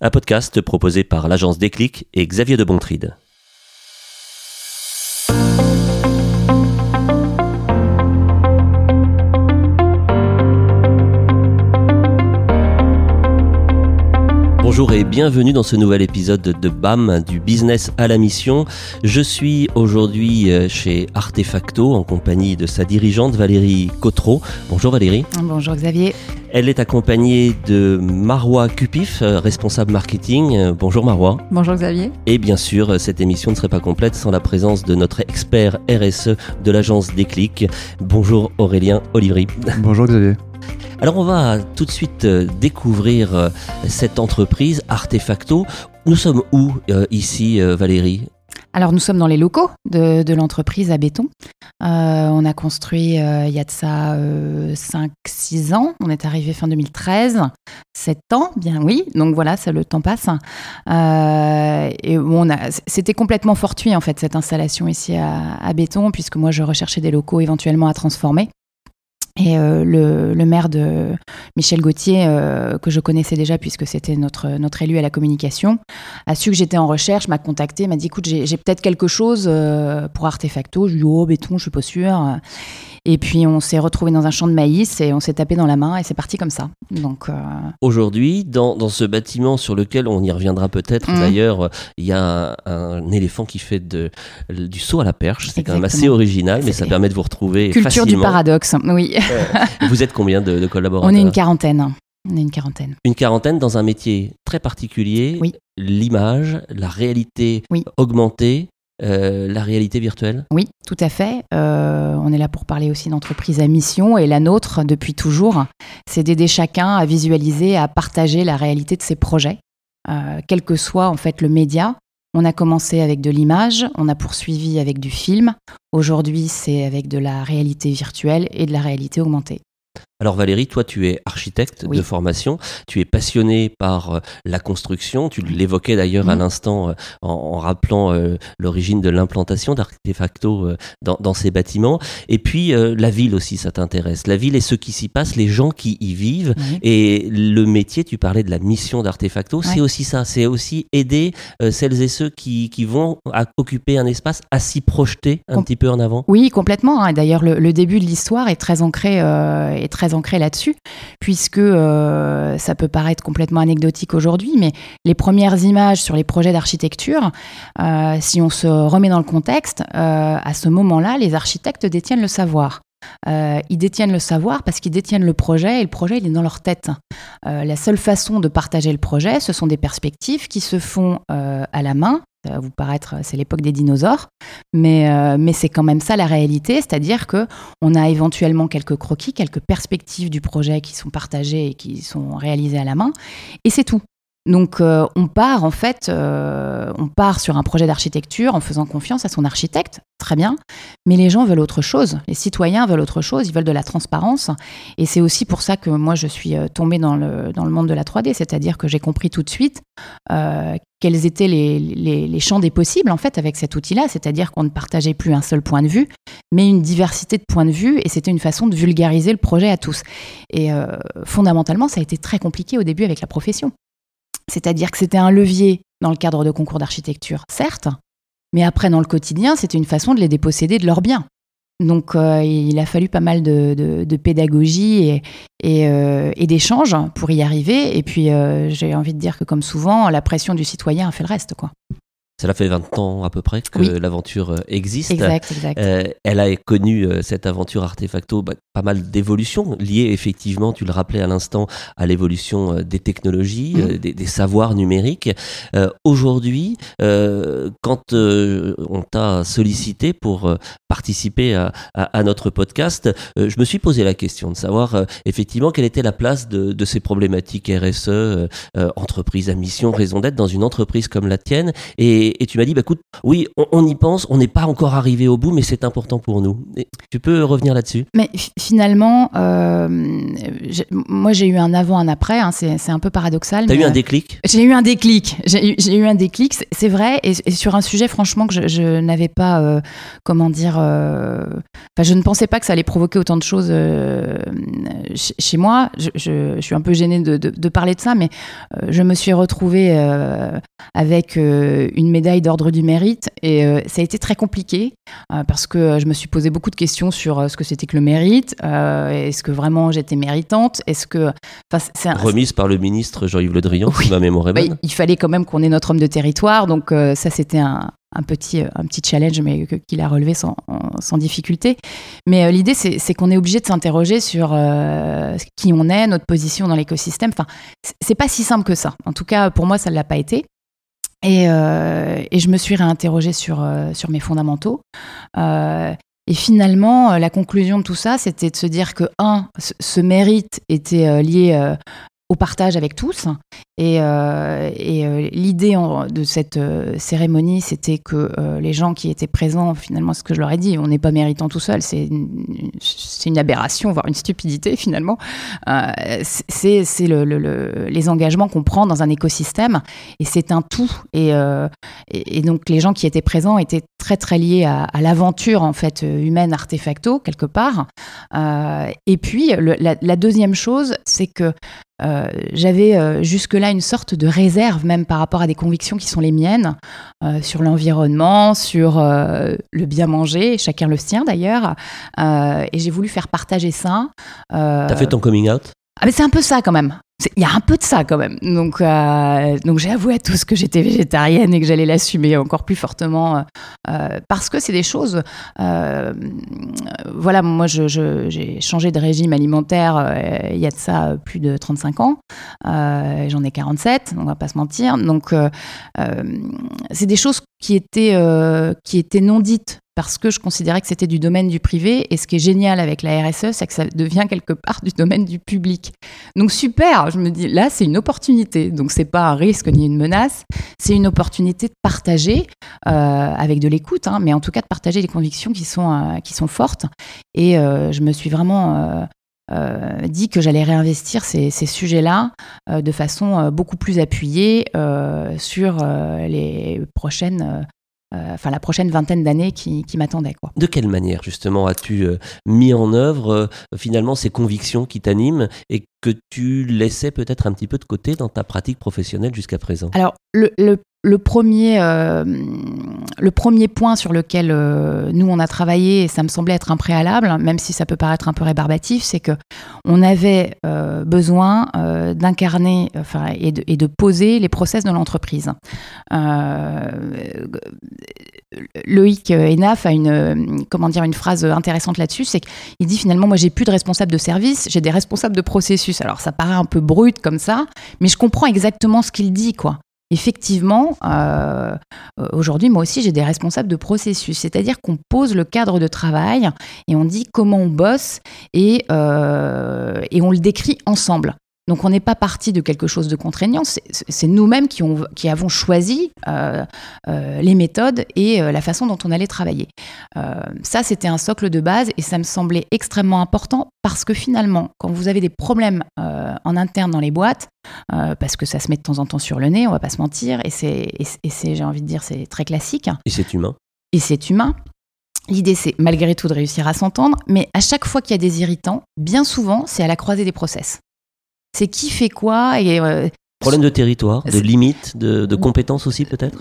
un podcast proposé par l'agence Déclic et Xavier de Bontride. Bonjour et bienvenue dans ce nouvel épisode de BAM, du business à la mission. Je suis aujourd'hui euh, chez Artefacto en compagnie de sa dirigeante Valérie Cotreau. Bonjour Valérie. Bonjour Xavier. Elle est accompagnée de Marois Cupif, euh, responsable marketing. Euh, bonjour Marois. Bonjour Xavier. Et bien sûr, cette émission ne serait pas complète sans la présence de notre expert RSE de l'agence Déclic. Bonjour Aurélien Olivry. Bonjour Xavier. Alors on va tout de suite euh, découvrir euh, cette entreprise Artefacto. Nous sommes où euh, ici Valérie? Alors nous sommes dans les locaux de, l'entreprise à béton. on a construit il y a de ça 5-6 ans. On est arrivé fin 2013. 7 ans, bien oui. Donc voilà, ça, le temps passe. et on c'était complètement fortuit en fait cette installation ici à béton, puisque moi je recherchais des locaux éventuellement à transformer. Et euh, le, maire de Michel Gauthier, euh, que je connaissais déjà puisque c'était notre, élu à la communication, a su que j'étais en recherche, m'a contacté, m'a dit écoute, j'ai peut-être quelque chose euh, pour Artefacto. Je lui ai dit oh, béton, je suis pas sûre. Et puis on s'est retrouvé dans un champ de maïs et on s'est tapé dans la main et c'est parti comme ça. Donc aujourd'hui, dans, dans, ce bâtiment sur lequel on y reviendra peut-être mmh. d'ailleurs, il y a un, éléphant qui fait de, du saut à la perche. C'est quand même assez original, mais ça permet de vous retrouver Culture du paradoxe, oui. Vous êtes combien de, collaborateurs On est une quarantaine. On est une quarantaine. Une quarantaine dans un métier très particulier. Oui. L'image, la réalité augmentée, euh, la réalité virtuelle? Oui, tout à fait. Euh, on est là pour parler aussi d'entreprise à mission et la nôtre, depuis toujours, c'est d'aider chacun à visualiser, à partager la réalité de ses projets, euh, quel que soit en fait le média. On a commencé avec de l'image, on a poursuivi avec du film. Aujourd'hui, c'est avec de la réalité virtuelle et de la réalité augmentée. Alors Valérie, toi tu es architecte de formation, tu es passionnée par euh, la construction, tu l'évoquais d'ailleurs à mhm. l'instant euh, en, rappelant euh, l'origine de l'implantation d'Artefacto dans, ces bâtiments. Et puis la ville aussi, ça t'intéresse. La ville et ce qui s'y passe, les gens qui y vivent. Et le métier, tu parlais de la mission d'Artefacto, c'est aussi ça, c'est aussi aider celles et ceux qui, vont occuper un espace à s'y projeter un petit peu en avant. Oui, complètement. Hein. D'ailleurs, le, début de l'histoire est très ancré, est très ancré là-dessus, puisque euh, ça peut paraître complètement anecdotique aujourd'hui, mais les premières images sur les projets d'architecture, euh, si on se remet dans le contexte, euh, à ce moment-là, les architectes détiennent le savoir. ils détiennent le savoir parce qu'ils détiennent le projet et le projet il est dans leur tête. la seule façon de partager le projet, ce sont des perspectives qui se font à la main ça vous paraître, c'est l'époque des dinosaures, mais, euh, mais c'est quand même ça la réalité, c'est-à-dire que on a éventuellement quelques croquis, quelques perspectives du projet qui sont partagées et qui sont réalisées à la main, et c'est tout. Donc euh, on part en fait, euh, on part sur un projet d'architecture en faisant confiance à son architecte, très bien, mais les gens veulent autre chose, les citoyens veulent autre chose, ils veulent de la transparence, et c'est aussi pour ça que moi je suis euh, tombée dans le, dans le monde de la 3D, c'est-à-dire que j'ai compris tout de suite quels étaient les, les, champs des possibles en fait avec cet outil-là, c'est-à-dire qu'on ne partageait plus un seul point de vue, mais une diversité de points de vue, et c'était une façon de vulgariser le projet à tous. Et fondamentalement, ça a été très compliqué au début avec la profession. C'est-à-dire que c'était un levier dans le cadre de concours d'architecture, certes, mais après, dans le quotidien, c'était une façon de les déposséder de leurs biens. Donc, euh, il a fallu pas mal de, pédagogie euh, et, d'échanges pour y arriver. Et puis, euh, j'ai envie de dire que, comme souvent, la pression du citoyen a fait le reste. quoi. Cela fait 20 ans à peu près que l'aventure euh, existe. Exact, exact. Euh, elle a connu, euh, cette aventure Artefacto, bah, pas mal d'évolutions liées effectivement, tu le rappelais à l'instant, à l'évolution des technologies, mm. des, savoirs numériques. Aujourd'hui, quand on t'a sollicité pour participer à, notre podcast, je me suis posé la question de savoir effectivement quelle était la place de, de ces problématiques RSE, entreprise à mission, raison d'être dans une entreprise comme la tienne. Et Et, tu m'as dit, bah, écoute, oui, on, y pense, on n'est pas encore arrivé au bout, mais c'est important pour nous. tu peux revenir là-dessus? Mais finalement, euh, moi j'ai eu un avant, un après, hein, c'est un peu paradoxal. Tu as eu un déclic? J'ai eu un déclic, j'ai eu un déclic, c'est vrai, et, sur un sujet franchement que je, n'avais pas, euh, comment dire, euh, je ne pensais pas que ça allait provoquer autant de choses chez, moi. Je, suis un peu gênée de, de, parler de ça, mais je me suis retrouvée avec une médaille d'ordre du mérite, et ça a été très compliqué parce que je me suis posé beaucoup de questions sur ce que c'était que le mérite. Est-ce que vraiment j'étais méritante Est-ce que remise par le ministre Jean-Yves Le Drian, si ma mémoire est bah, il fallait quand même qu'on ait notre homme de territoire, donc euh, ça c'était un, petit, un petit challenge, mais qu'il a relevé sans, sans difficulté. Mais euh, l'idée, c'est qu'on est obligé de s'interroger sur euh, qui on est, notre position dans l'écosystème. Enfin, c'est pas si simple que ça. En tout cas, pour moi, ça ne l'a pas été. Et, et, je me suis réinterrogée sur, sur mes fondamentaux. Et finalement, euh, la conclusion de tout ça, c'était de se dire que, un, ce mérite était euh, lié euh, au partage avec tous. Et, euh, euh, l'idée de cette euh, cérémonie, c'était que les gens qui étaient présents, finalement, ce que je leur ai dit, on n'est pas méritant tout seul, c'est une, une, aberration, voire une stupidité finalement. c'est le, les engagements qu'on prend dans un écosystème et c'est un tout. Et, et, donc les gens qui étaient présents étaient très très liés à, l'aventure en fait humaine artefacto quelque part. et puis la, deuxième chose, c'est que euh, j'avais euh, jusque-là une sorte de réserve même par rapport à des convictions qui sont les miennes euh, sur l'environnement, sur le bien manger, chacun le sien d'ailleurs. et j'ai voulu faire partager ça. T'as fait ton coming out? Ah mais c'est un peu ça quand même. Il y a un peu de ça quand même. Donc, euh, donc j'ai avoué à tous que j'étais végétarienne et que j'allais l'assumer encore plus fortement euh, parce que c'est des choses. Euh, voilà, moi j'ai changé de régime alimentaire il y a de ça plus de 35 ans. J'en ai 47, on va pas se mentir. Donc c'est des choses qui étaient, qui étaient non dites parce que je considérais que c'était du domaine du privé. Et ce qui est génial avec la RSE, c'est que ça devient quelque part du domaine du public. Donc super, je me dis là, c'est une opportunité. Donc c'est pas un risque ni une menace, c'est une opportunité de partager euh, avec de l'écoute, hein, mais en tout cas de partager les convictions qui sont, euh, qui sont fortes. Et euh, je me suis vraiment dit que j'allais réinvestir ces, sujets-là de façon beaucoup plus appuyée sur les prochaines enfin la prochaine vingtaine d'années qui, qui m'attendaient. De quelle manière justement as-tu euh, mis en œuvre euh, finalement ces convictions qui t'animent et que tu laissais peut-être un petit peu de côté dans ta pratique professionnelle jusqu'à présent? Alors le, le, le premier, euh, le premier point sur lequel euh, nous on a travaillé, et ça me semblait être un préalable, même si ça peut paraître un peu rébarbatif, c'est que on avait euh, besoin d'incarner enfin, et, de, poser les process de l'entreprise. Loïc Enaf a une, comment une phrase intéressante là-dessus, c'est qu'il dit finalement moi j'ai plus de responsable de service, j'ai des responsables de processus. Alors ça paraît un peu brut comme ça, mais je comprends exactement ce qu'il dit quoi effectivement, euh, aujourd'hui, moi aussi, j'ai des responsables de processus, c'est-à-dire qu'on pose le cadre de travail et on dit comment on bosse et, euh, et on le décrit ensemble. Donc on n'est pas parti de quelque chose de contraignant, c'est nous-mêmes qui, qui, avons choisi euh, euh, les méthodes et euh, la façon dont on allait travailler. ça, c'était un socle de base et ça me semblait extrêmement important parce que finalement, quand vous avez des problèmes en interne dans les boîtes, parce que ça se met de temps en temps sur le nez, on va pas se mentir, et c'est, j'ai envie de dire, c'est très classique. Et c'est humain. Et c'est humain. L'idée, c'est malgré tout de réussir à s'entendre, mais à chaque fois qu'il y a des irritants, bien souvent, c'est à la croisée des process c'est qui fait quoi et euh, Problème de territoire, de limite, de, compétences aussi peut-être?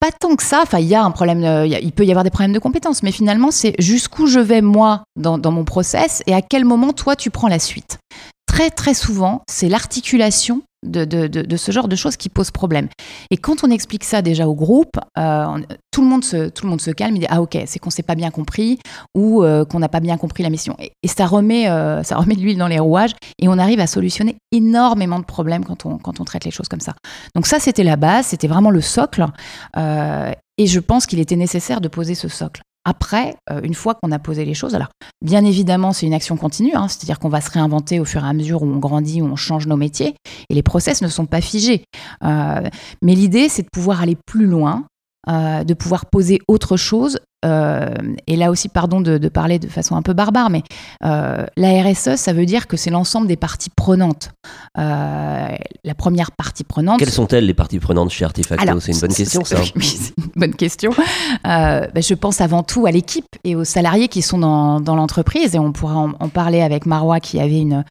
Pas tant que ça. Enfin, il y a un problème. il peut y avoir des problèmes de compétences, mais finalement, c'est jusqu'où je vais moi dans, dans, mon process et à quel moment toi tu prends la suite? Très très souvent, c'est l'articulation de, ce genre de choses qui posent problème. Et quand on explique ça déjà au groupe, euh, tout, le monde se, tout le monde se calme, il dit Ah, ok, c'est qu'on s'est pas bien compris ou euh, qu'on n'a pas bien compris la mission. Et, ça, remet, euh, ça remet de l'huile dans les rouages et on arrive à solutionner énormément de problèmes quand on, quand on traite les choses comme ça. Donc, ça, c'était la base, c'était vraiment le socle. et je pense qu'il était nécessaire de poser ce socle. Après, une fois qu'on a posé les choses, alors bien évidemment, c'est une action continue, hein, c'est-à-dire qu'on va se réinventer au fur et à mesure où on grandit, où on change nos métiers, et les process ne sont pas figés. mais l'idée, c'est de pouvoir aller plus loin, de pouvoir poser autre chose euh, et là aussi, pardon de, parler de façon un peu barbare, mais euh, la RSE, ça veut dire que c'est l'ensemble des parties prenantes. Euh, la première partie prenante. Quelles sont-elles les parties prenantes chez Artefacto? C'est une bonne question, ça. Oui, c'est une bonne question. Ben, je pense avant tout à l'équipe et aux salariés qui sont dans, dans l'entreprise, et on pourra en, parler avec Marois qui avait une,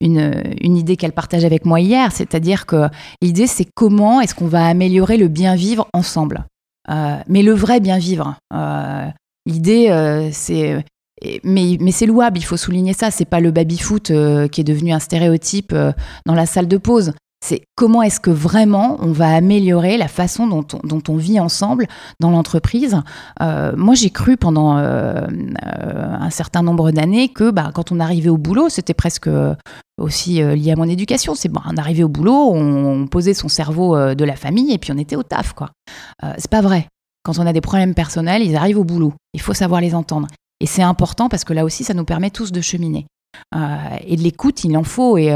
une, une idée qu'elle partage avec moi hier, c'est-à-dire que l'idée, c'est comment est-ce qu'on va améliorer le bien vivre ensemble. Euh, mais le vrai bien vivre. Euh, l'idée, euh, c'est mais, mais c'est louable, il faut souligner ça. C'est pas le baby-foot qui est devenu un stéréotype dans la salle de pause. C'est comment est-ce que vraiment on va améliorer la façon dont on, vit ensemble dans l'entreprise. moi, j'ai cru pendant un certain nombre d'années que bah, quand on arrivait au boulot, c'était presque aussi lié à mon éducation. C'est bon, on arrivait au boulot, on, posait son cerveau de la famille et puis on était au taf, quoi. c'est pas vrai. Quand on a des problèmes personnels, ils arrivent au boulot. Il faut savoir les entendre. Et c'est important parce que là aussi, ça nous permet tous de cheminer. et de l'écoute, il en faut. Et,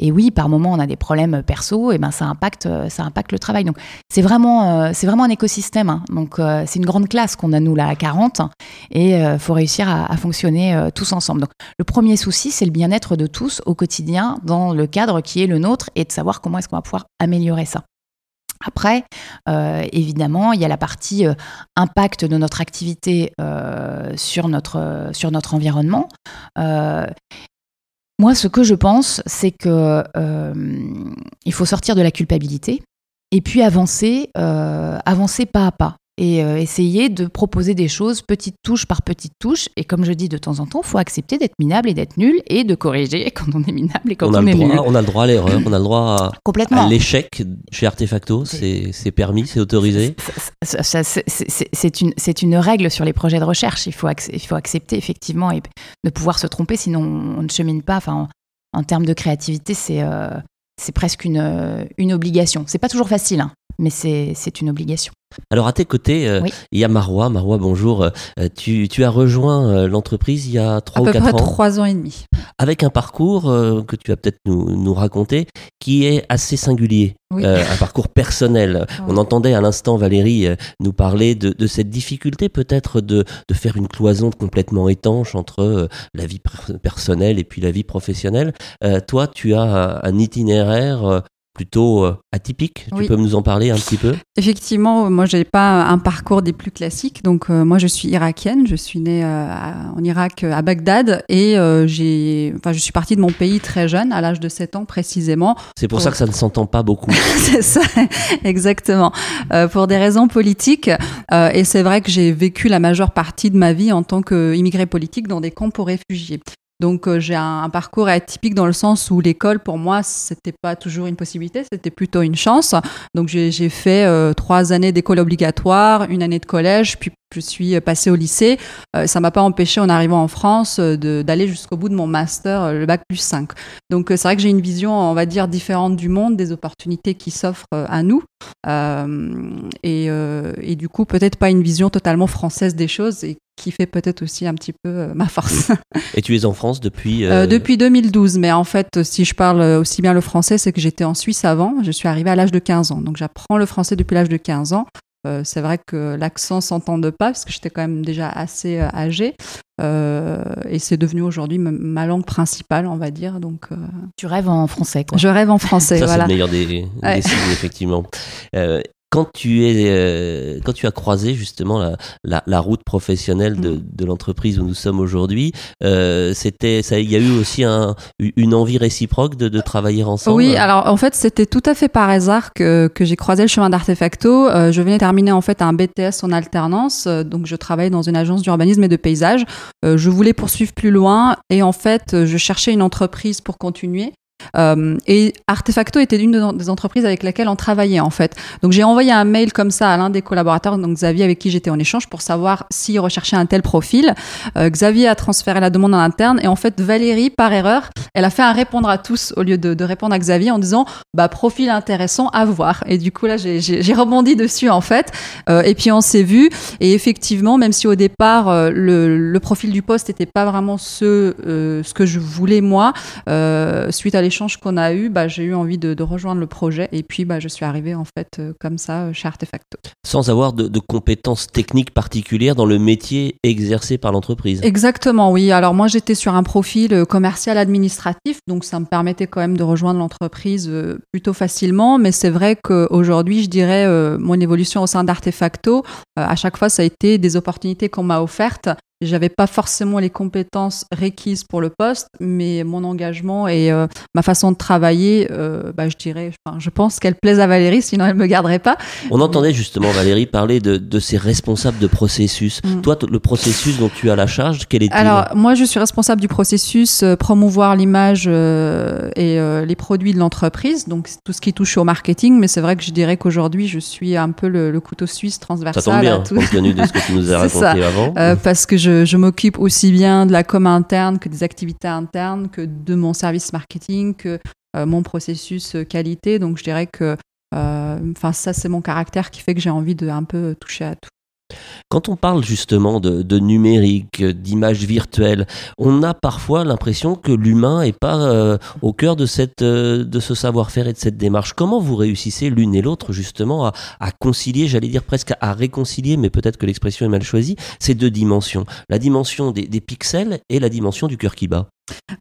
et oui, par moment, on a des problèmes perso, et ben ça impacte, ça impacte le travail. Donc c'est vraiment, euh, c'est vraiment un écosystème. Hein. Donc euh, c'est une grande classe qu'on a nous là à 40, et il euh, faut réussir à, fonctionner tous ensemble. Donc le premier souci, c'est le bien-être de tous au quotidien dans le cadre qui est le nôtre, et de savoir comment est-ce qu'on va pouvoir améliorer ça. Après, évidemment, il y a la partie impact de notre activité sur, notre, sur notre environnement. Moi, ce que je pense, c'est que euh, il faut sortir de la culpabilité et puis avancer, euh, avancer pas à pas et euh, essayer de proposer des choses petite touche par petite touche. Et comme je dis de temps en temps, il faut accepter d'être minable et d'être nul et de corriger quand on est minable et quand on, a est droit, nul. On a le droit à l'erreur, on a le droit à, Complètement. l'échec chez Artefacto. C'est permis, c'est autorisé. C'est une, une règle sur les projets de recherche. Il faut, il faut accepter effectivement et de pouvoir se tromper, sinon on ne chemine pas. Enfin, en, termes de créativité, c'est euh, c'est presque une, une obligation. C'est pas toujours facile, hein, mais c'est une obligation. Alors à tes côtés, euh, il y a Marois. Marois, bonjour. Euh, tu, as rejoint euh, l'entreprise il y a trois ou quatre ans. trois ans et demi. Avec un parcours que tu vas peut-être nous, raconter qui est assez singulier. un parcours personnel. On entendait à l'instant Valérie nous parler de, cette difficulté peut-être de, faire une cloison complètement étanche entre la vie personnelle et puis la vie professionnelle. toi, tu as un itinéraire plutôt euh, atypique. Tu peux nous en parler un petit peu? Effectivement, moi, j'ai pas un parcours des plus classiques. Donc, euh, moi, je suis irakienne. Je suis née euh, en Irak, à Bagdad, et j'ai, enfin, je suis partie de mon pays très jeune, à l'âge de 7 ans précisément. C'est pour, ça que ça ne s'entend pas beaucoup. c'est ça, exactement. pour des raisons politiques. et c'est vrai que j'ai vécu la majeure partie de ma vie en tant qu'immigré politique dans des camps pour réfugiés. Donc euh, j'ai un, parcours atypique dans le sens où l'école pour moi c'était pas toujours une possibilité, c'était plutôt une chance. Donc j'ai fait euh, trois années d'école obligatoire, une année de collège, puis je suis passée au lycée. Euh, ça m'a pas empêché en arrivant en France d'aller jusqu'au bout de mon master, le bac plus 5. Donc c'est vrai que j'ai une vision, on va dire, différente du monde, des opportunités qui s'offrent à nous. Et, et, du coup peut-être pas une vision totalement française des choses qui fait peut-être aussi un petit peu euh, ma force. Et tu es en France depuis euh, euh, Depuis 2012, mais en fait, si je parle aussi bien le français, c'est que j'étais en Suisse avant. Je suis arrivée à l'âge de 15 ans, donc j'apprends le français depuis l'âge de 15 ans. c'est vrai que l'accent s'entende pas parce que j'étais quand même déjà assez âgée et c'est devenu aujourd'hui ma langue principale, on va dire. Donc, tu rêves en français, quoi. Je rêve en français, Ça, voilà. C'est le meilleur des, des signes, effectivement quand tu es euh, quand tu as croisé justement la, la, la route professionnelle de, mm. de l'entreprise où nous sommes aujourd'hui, euh, c'était ça il y a eu aussi un, une envie réciproque de, de, travailler ensemble? Oui, alors en fait c'était tout à fait par hasard que, que j'ai croisé le chemin d'Artefacto. Euh, je venais terminer en fait un BTS en alternance, euh, donc je travaillais dans une agence d'urbanisme et de paysage. Euh, je voulais poursuivre plus loin et en fait je cherchais une entreprise pour continuer Euh, et Artefacto était l'une des entreprises avec lesquelles on travaillait en fait. Donc j'ai envoyé un mail comme ça à l'un des collaborateurs, donc Xavier avec qui j'étais en échange pour savoir s'il recherchait un tel profil. Euh, Xavier a transféré la demande en interne et en fait Valérie par erreur, elle a fait un répondre à tous au lieu de, répondre à Xavier en disant bah profil intéressant à voir. Et du coup là j'ai rebondi dessus en fait. Euh, et puis on s'est vu et effectivement même si au départ le, profil du poste n'était pas vraiment ce ce que je voulais moi, suite à l'échange qu'on a eu, bah, j'ai eu envie de, de, rejoindre le projet et puis bah, je suis arrivée en fait comme ça chez Artefacto. Sans avoir de, de compétences techniques particulières dans le métier exercé par l'entreprise. Exactement, oui. Alors moi j'étais sur un profil commercial administratif, donc ça me permettait quand même de rejoindre l'entreprise plutôt facilement, mais c'est vrai qu'aujourd'hui je dirais mon évolution au sein d'Artefacto, à chaque fois ça a été des opportunités qu'on m'a offertes j'avais pas forcément les compétences requises pour le poste, mais mon engagement et euh, ma façon de travailler, euh, bah, je dirais, enfin, je pense qu'elle plaise à Valérie, sinon elle me garderait pas. On entendait justement Valérie parler de, de ces responsables de processus. Mm. Toi, le processus dont tu as la charge, quel est-il? Alors, moi, je suis responsable du processus euh, promouvoir l'image et les produits de l'entreprise, donc tout ce qui touche au marketing. Mais c'est vrai que je dirais qu'aujourd'hui, je suis un peu le, couteau suisse transversal. Ça tombe bien, compte tenu de ce que tu nous as raconté avant. parce que je je, m'occupe aussi bien de la com interne que des activités internes, que de mon service marketing, que euh, mon processus euh, qualité. Donc je dirais que euh, ça c'est mon caractère qui fait que j'ai envie de un peu toucher à tout. Quand on parle justement de, numérique, d'images virtuelles, on a parfois l'impression que l'humain n'est pas euh, au cœur de, cette, euh, de ce savoir-faire et de cette démarche. Comment vous réussissez l'une et l'autre justement à, concilier, j'allais dire presque à réconcilier, mais peut-être que l'expression est mal choisie, ces deux dimensions La dimension des, des pixels et la dimension du cœur qui bat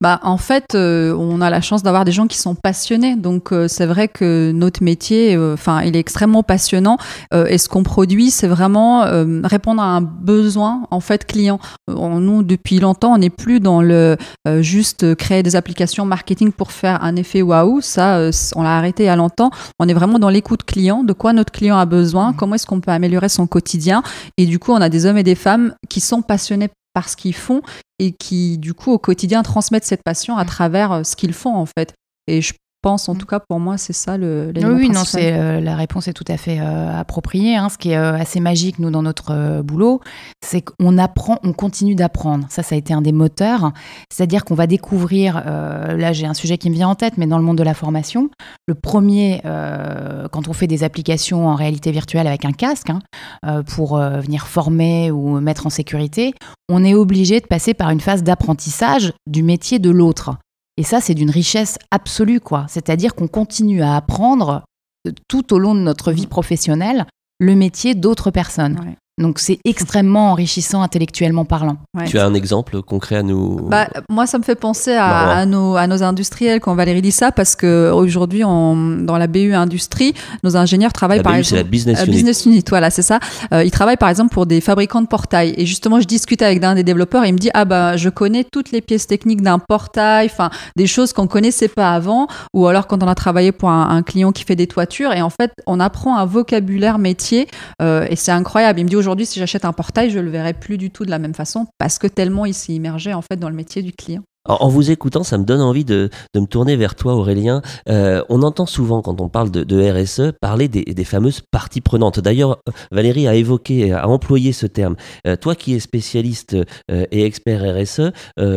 bah, en fait, euh, on a la chance d'avoir des gens qui sont passionnés. Donc, euh, c'est vrai que notre métier, euh, enfin, il est extrêmement passionnant. et ce qu'on produit, c'est vraiment répondre à un besoin, en fait, client. nous, depuis longtemps, on n'est plus dans le juste créer des applications marketing pour faire un effet waouh. Ça, on l'a arrêté il y a longtemps. On est vraiment dans l'écoute client, de quoi notre client a besoin, mmh. comment est-ce qu'on peut améliorer son quotidien. Et du coup, on a des hommes et des femmes qui sont passionnés par ce qu'ils font et qui, du coup, au quotidien, transmettent cette passion à travers euh, ce qu'ils font, en fait. Et je pense, en mm. tout cas pour moi, c'est ça le. Oui, non, c'est euh, la réponse est tout à fait euh, appropriée. Hein. Ce qui est assez magique nous dans notre boulot, c'est qu'on apprend, on continue d'apprendre. Ça, ça a été un des moteurs. C'est-à-dire qu'on va découvrir. là, j'ai un sujet qui me vient en tête, mais dans le monde de la formation, le premier, quand on fait des applications en réalité virtuelle avec un casque hein, pour venir former ou mettre en sécurité, on est obligé de passer par une phase d'apprentissage du métier de l'autre. Et ça, c'est d'une richesse absolue, quoi. C'est-à-dire qu'on continue à apprendre euh, tout au long de notre vie professionnelle le métier d'autres personnes. Donc c'est extrêmement enrichissant intellectuellement parlant. Tu as un exemple concret à nous bah, Moi, ça me fait penser à, nos, à nos industriels quand Valérie dit ça, parce qu'aujourd'hui, dans la BU Industrie, nos ingénieurs travaillent par exemple... la business, unit. business unit. voilà, c'est ça. Euh, ils travaillent par exemple pour des fabricants de portails. Et justement, je discute avec un des développeurs et il me dit, ah bah, je connais toutes les pièces techniques d'un portail, enfin, des choses qu'on connaissait pas avant, ou alors quand on a travaillé pour un, client qui fait des toitures, et en fait, on apprend un vocabulaire métier, euh, et c'est incroyable. Il me dit, aujourd'hui, si j'achète un portail, je le verrai plus du tout de la même façon parce que tellement il s'est immergé en fait dans le métier du client. En vous écoutant, ça me donne envie de, me tourner vers toi, Aurélien. Euh, on entend souvent, quand on parle de, RSE, parler des, fameuses parties prenantes. D'ailleurs, Valérie a évoqué, a employé ce terme. Euh, toi qui es spécialiste euh, et expert RSE,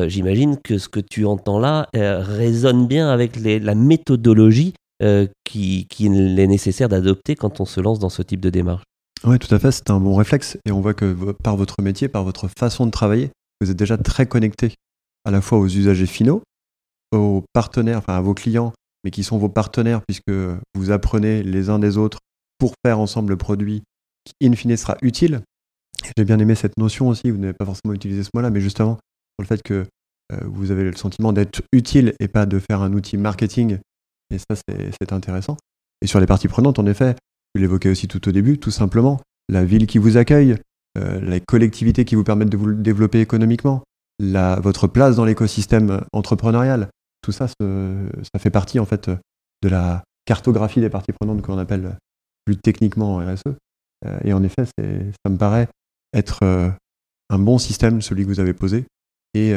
j'imagine que ce que tu entends là résonne bien avec la méthodologie qu'il qui est nécessaire d'adopter quand on se lance dans ce type de démarche. Oui, tout à fait, c'est un bon réflexe. Et on voit que par votre métier, par votre façon de travailler, vous êtes déjà très connecté à la fois aux usagers finaux, aux partenaires, enfin à vos clients, mais qui sont vos partenaires puisque vous apprenez les uns des autres pour faire ensemble le produit qui, in fine, sera utile. J'ai bien aimé cette notion aussi, vous n'avez pas forcément utilisé ce mot-là, mais justement, sur le fait que euh, vous avez le sentiment d'être utile et pas de faire un outil marketing. Et ça, c'est intéressant. Et sur les parties prenantes, en effet, vous l'évoquais aussi tout au début, tout simplement, la ville qui vous accueille, euh, les collectivités qui vous permettent de vous développer économiquement, votre place dans l'écosystème entrepreneurial. Tout ça, ça fait partie en fait de la cartographie des parties prenantes qu'on appelle plus techniquement RSE. Euh, et en effet, ça me paraît être euh, un bon système, celui que vous avez posé, et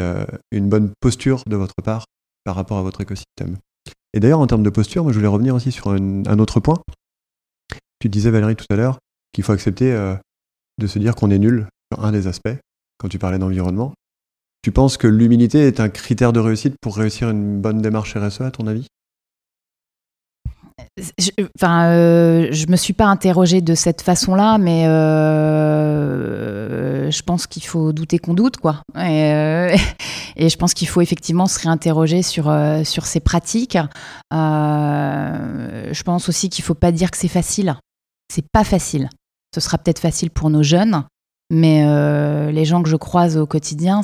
une bonne posture de votre part par rapport à votre écosystème. Et d'ailleurs, en termes de posture, moi, je voulais revenir aussi sur un, autre point. Tu disais, Valérie, tout à l'heure, qu'il faut accepter euh, de se dire qu'on est nul sur un des aspects, quand tu parlais d'environnement. Tu penses que l'humilité est un critère de réussite pour réussir une bonne démarche RSE, à ton avis? Je, enfin, euh, je me suis pas interrogée de cette façon-là, mais euh, je pense qu'il faut douter qu'on doute, quoi. Et, euh, je pense qu'il faut effectivement se réinterroger sur sur ces pratiques. je pense aussi qu'il faut pas dire que c'est facile. C'est pas facile. Ce sera peut-être facile pour nos jeunes, mais les gens que je croise au quotidien,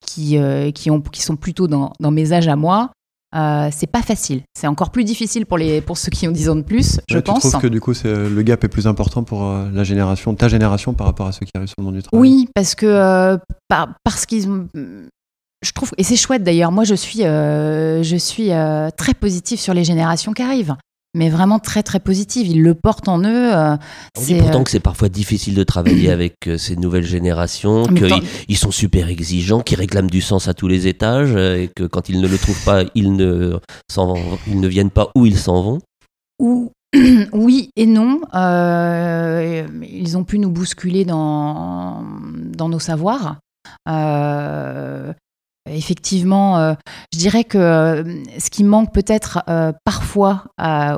qui qui ont qui sont plutôt dans, dans mes âges à moi, euh, c'est pas facile. C'est encore plus difficile pour, les, pour ceux qui ont 10 ans de plus, je pense. Tu trouves que du coup, le gap est plus important pour euh, la génération, ta génération par rapport à ceux qui arrivent sur le monde du travail? Oui, parce que euh, parce qu'ils je trouve et c'est chouette d'ailleurs. Moi, je suis je suis très positive sur les générations qui arrivent mais vraiment très très positive. Ils le portent en eux. Euh, On dit pourtant euh, que c'est parfois difficile de travailler avec euh, ces nouvelles générations, qu'ils sont super exigeants, qu'ils réclament du sens à tous les étages, et que quand ils ne le trouvent pas, ils ne, ils ne viennent pas où ils s'en vont. Ou, oui et non. ils ont pu nous bousculer dans, dans nos savoirs. Euh, Effectivement, euh, je dirais que euh, ce qui manque peut-être euh, parfois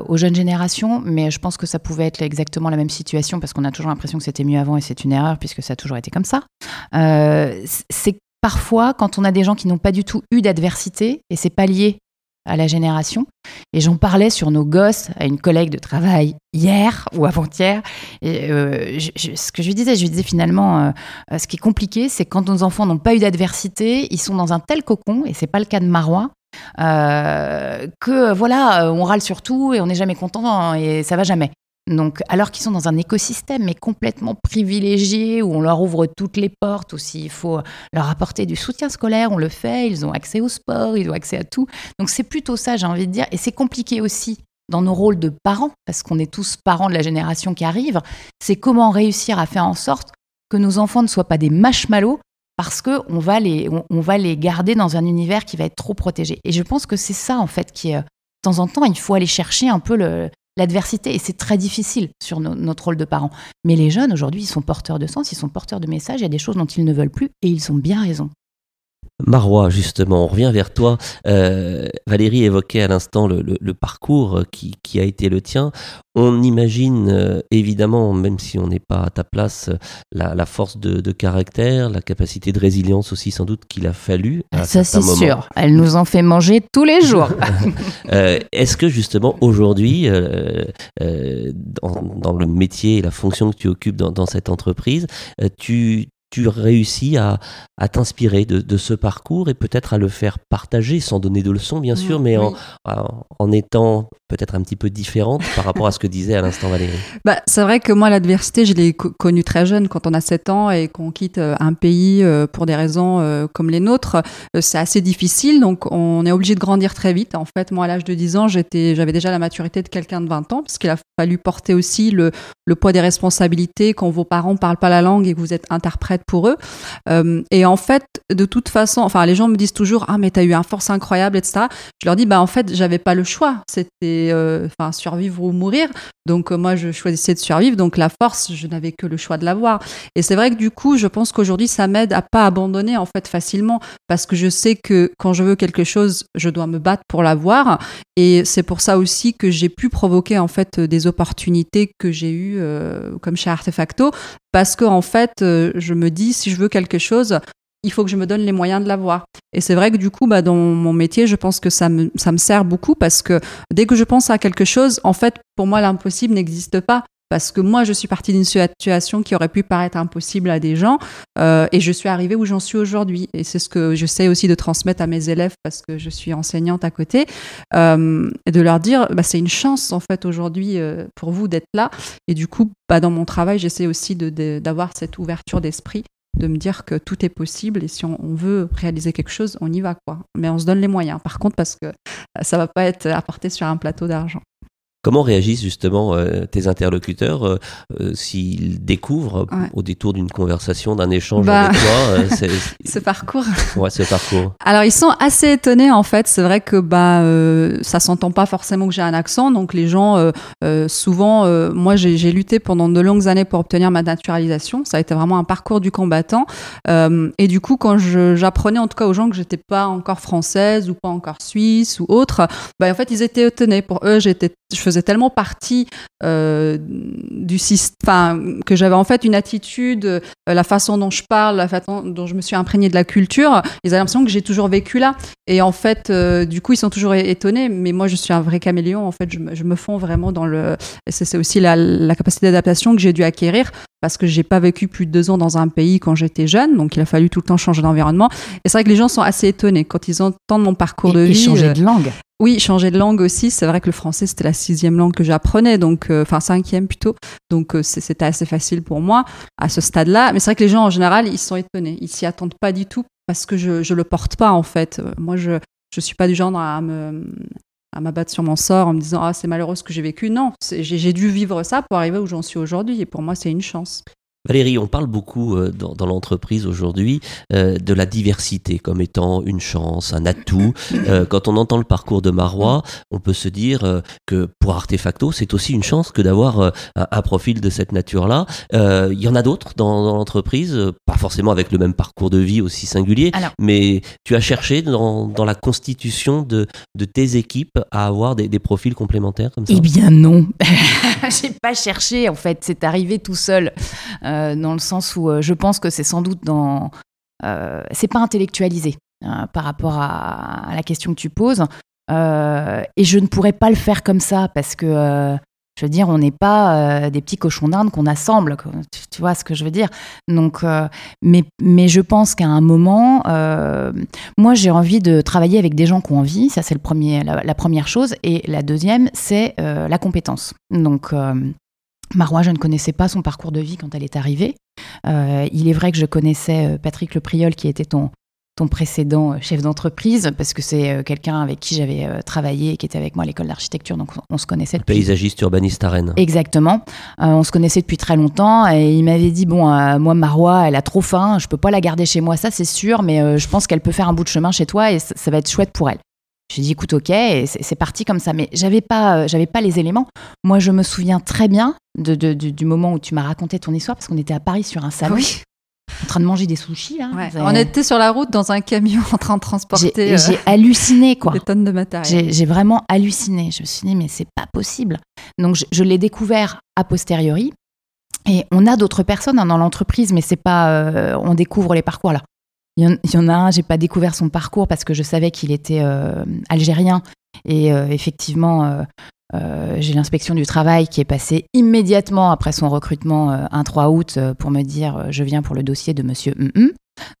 aux jeunes générations, mais je pense que ça pouvait être exactement la même situation parce qu'on a toujours l'impression que c'était mieux avant et c'est une erreur puisque ça a toujours été comme ça. c'est parfois quand on a des gens qui n'ont pas du tout eu d'adversité et c'est pas lié à la génération. Et j'en parlais sur nos gosses à une collègue de travail hier ou avant-hier. Et euh, ce que je lui disais, je lui disais finalement, euh, euh, ce qui est compliqué, c'est quand nos enfants n'ont pas eu d'adversité, ils sont dans un tel cocon, et c'est pas le cas de Marois, que voilà, on râle sur tout et on n'est jamais content et ça va jamais. Donc, alors qu'ils sont dans un écosystème mais complètement privilégié, où on leur ouvre toutes les portes, ou s'il faut leur apporter du soutien scolaire, on le fait, ils ont accès au sport, ils ont accès à tout. Donc c'est plutôt ça, j'ai envie de dire. Et c'est compliqué aussi dans nos rôles de parents, parce qu'on est tous parents de la génération qui arrive, c'est comment réussir à faire en sorte que nos enfants ne soient pas des marshmallows, parce qu'on va, les, on, va les garder dans un univers qui va être trop protégé. Et je pense que c'est ça, en fait, qui est... De temps en temps, il faut aller chercher un peu le, l'adversité. Et c'est très difficile sur notre rôle de parents. Mais les jeunes, aujourd'hui, ils sont porteurs de sens, ils sont porteurs de messages, il y a des choses dont ils ne veulent plus, et ils ont bien raison. Marois, justement, on revient vers toi. Euh, Valérie évoquait à l'instant le, parcours qui, a été le tien. On imagine euh, évidemment, même si on n'est pas à ta place, la, force de, caractère, la capacité de résilience aussi sans doute qu'il a fallu. Ça c'est sûr, elle nous en fait manger tous les jours. Euh, est-ce que justement aujourd'hui, dans, le métier et la fonction que tu occupes dans, dans cette entreprise, tu, tu réussis à, à t'inspirer de, de, ce parcours et peut-être à le faire partager sans donner de leçons, bien sûr, mais en, en, étant peut-être un petit peu différente par rapport à ce que disait à l'instant Valérie. Bah, c'est vrai que moi, l'adversité, je l'ai connue très jeune quand on a 7 ans et qu'on quitte euh, un pays euh, pour des raisons euh, comme les nôtres. C'est assez difficile, donc on est obligé de grandir très vite. En fait, moi, à l'âge de 10 ans, j'avais déjà la maturité de quelqu'un de 20 ans, parce qu'il a fallu porter aussi le, poids des responsabilités quand vos parents ne parlent pas la langue et que vous êtes interprète pour eux. Euh, et en fait, de toute façon, enfin, les gens me disent toujours Ah, mais t'as eu un force incroyable, etc. Je leur dis Bah, en fait, j'avais pas le choix. C'était euh, enfin survivre ou mourir. Donc, euh, moi, je choisissais de survivre. Donc, la force, je n'avais que le choix de l'avoir. Et c'est vrai que du coup, je pense qu'aujourd'hui, ça m'aide à pas abandonner, en fait, facilement. Parce que je sais que quand je veux quelque chose, je dois me battre pour l'avoir. Et c'est pour ça aussi que j'ai pu provoquer, en fait, des opportunités que j'ai eues, comme chez Artefacto. Parce que, en fait, je me dis, si je veux quelque chose, il faut que je me donne les moyens de l'avoir. Et c'est vrai que du coup, bah, dans mon métier, je pense que ça me, ça me sert beaucoup parce que dès que je pense à quelque chose, en fait, pour moi, l'impossible n'existe pas. Parce que moi, je suis partie d'une situation qui aurait pu paraître impossible à des gens euh, et je suis arrivée où j'en suis aujourd'hui. Et c'est ce que je sais aussi de transmettre à mes élèves parce que je suis enseignante à côté euh, et de leur dire bah, c'est une chance en fait aujourd'hui euh, pour vous d'être là. Et du coup, bah, dans mon travail, j'essaie aussi d'avoir cette ouverture d'esprit de me dire que tout est possible et si on, veut réaliser quelque chose, on y va quoi. Mais on se donne les moyens. Par contre, parce que ça va pas être apporté sur un plateau d'argent. Comment réagissent justement euh, tes interlocuteurs euh, euh, s'ils découvrent au détour d'une conversation, d'un échange bah, avec toi ce parcours Ouais, ce parcours. Alors ils sont assez étonnés en fait. C'est vrai que bah ça s'entend pas forcément que j'ai un accent, donc les gens souvent, moi j'ai lutté pendant de longues années pour obtenir ma naturalisation. Ça a été vraiment un parcours du combattant. et du coup, quand j'apprenais en tout cas aux gens que j'étais pas encore française ou pas encore suisse ou autre, bah en fait ils étaient étonnés. Pour eux, j'étais je faisais tellement partie euh, du système, que j'avais en fait une attitude, euh, la façon dont je parle, la façon dont je me suis imprégnée de la culture, ils avaient l'impression que j'ai toujours vécu là. Et en fait, euh, du coup, ils sont toujours étonnés, mais moi, je suis un vrai caméléon. En fait, je me, je me fonds vraiment dans le. C'est aussi la, la capacité d'adaptation que j'ai dû acquérir parce que j'ai pas vécu plus de deux ans dans un pays quand j'étais jeune, donc il a fallu tout le temps changer d'environnement. Et c'est vrai que les gens sont assez étonnés quand ils entendent mon parcours de vie. Et changer de langue. Oui, changer de langue aussi. C'est vrai que le français, c'était la sixième langue que j'apprenais, donc, euh, enfin, cinquième plutôt. Donc, euh, c'était assez facile pour moi à ce stade-là. Mais c'est vrai que les gens, en général, ils sont étonnés. Ils s'y attendent pas du tout parce que je, je le porte pas, en fait. Euh, moi, je, je suis pas du genre à me, à m'abattre sur mon sort en me disant, ah, c'est malheureux ce que j'ai vécu. Non, j'ai dû vivre ça pour arriver où j'en suis aujourd'hui. Et pour moi, c'est une chance. Valérie, on parle beaucoup euh, dans, l'entreprise aujourd'hui euh, de la diversité comme étant une chance, un atout. Euh, quand on entend le parcours de Marois, on peut se dire que pour Artefacto, c'est aussi une chance que d'avoir un, profil de cette nature-là. Il y en a d'autres dans, l'entreprise, pas forcément avec le même parcours de vie aussi singulier, mais tu as cherché dans, la constitution de, tes équipes à avoir des, des profils complémentaires comme ça? Eh bien non, j'ai pas cherché en fait, c'est arrivé tout seul. Euh, dans le sens où euh, je pense que c'est sans doute dans. Euh, c'est pas intellectualisé par rapport à, la question que tu poses. et je ne pourrais pas le faire comme ça parce que je veux dire, on n'est pas des petits cochons d'Inde qu'on assemble, tu, vois ce que je veux dire? Donc, mais, mais je pense qu'à un moment, moi j'ai envie de travailler avec des gens qui ont envie, ça c'est premier, la, première chose, et la deuxième c'est la compétence. Donc Marois, je ne connaissais pas son parcours de vie quand elle est arrivée. Euh, il est vrai que je connaissais euh, Patrick Le Priol, qui était ton, ton précédent euh, chef d'entreprise, parce que c'est quelqu'un avec qui j'avais travaillé et qui était avec moi à l'école d'architecture, donc on, se connaissait. Depuis... Paysagiste urbaniste à Rennes. Exactement. on se connaissait depuis très longtemps et il m'avait dit bon, moi Marois, elle a trop faim, je peux pas la garder chez moi, ça c'est sûr, mais je pense qu'elle peut faire un bout de chemin chez toi et ça va être chouette pour elle. J'ai dit écoute ok, c'est parti comme ça, mais j'avais pas, euh, j'avais pas les éléments. Moi, je me souviens très bien de, du moment où tu m'as raconté ton histoire parce qu'on était à Paris sur un salon. En train de manger des sushis là. On était sur la route dans un camion en train de transporter. J'ai euh, halluciné quoi. Des tonnes de matériel. J'ai vraiment halluciné. Je me suis dit mais c'est pas possible. Donc je, l'ai découvert a posteriori. Et on a d'autres personnes hein, dans l'entreprise, mais c'est pas, euh, on découvre les parcours là. Il y, en a un, j'ai pas découvert son parcours parce que je savais qu'il était euh, algérien. Et euh, effectivement, euh, j'ai l'inspection du travail qui est passée immédiatement après son recrutement un 3 août pour me dire je viens pour le dossier de monsieur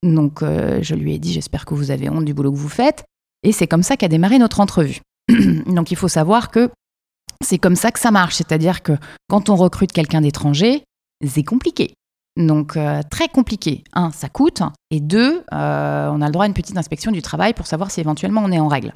Donc je lui ai dit j'espère que vous avez honte du boulot que vous faites. Et c'est comme ça qu'a démarré notre entrevue. Donc il faut savoir que c'est comme ça que ça marche. C'est-à-dire que quand on recrute quelqu'un d'étranger, c'est compliqué. Donc euh, très compliqué. Un, ça coûte. Et deux, euh, on a le droit à une petite inspection du travail pour savoir si éventuellement on est en règle.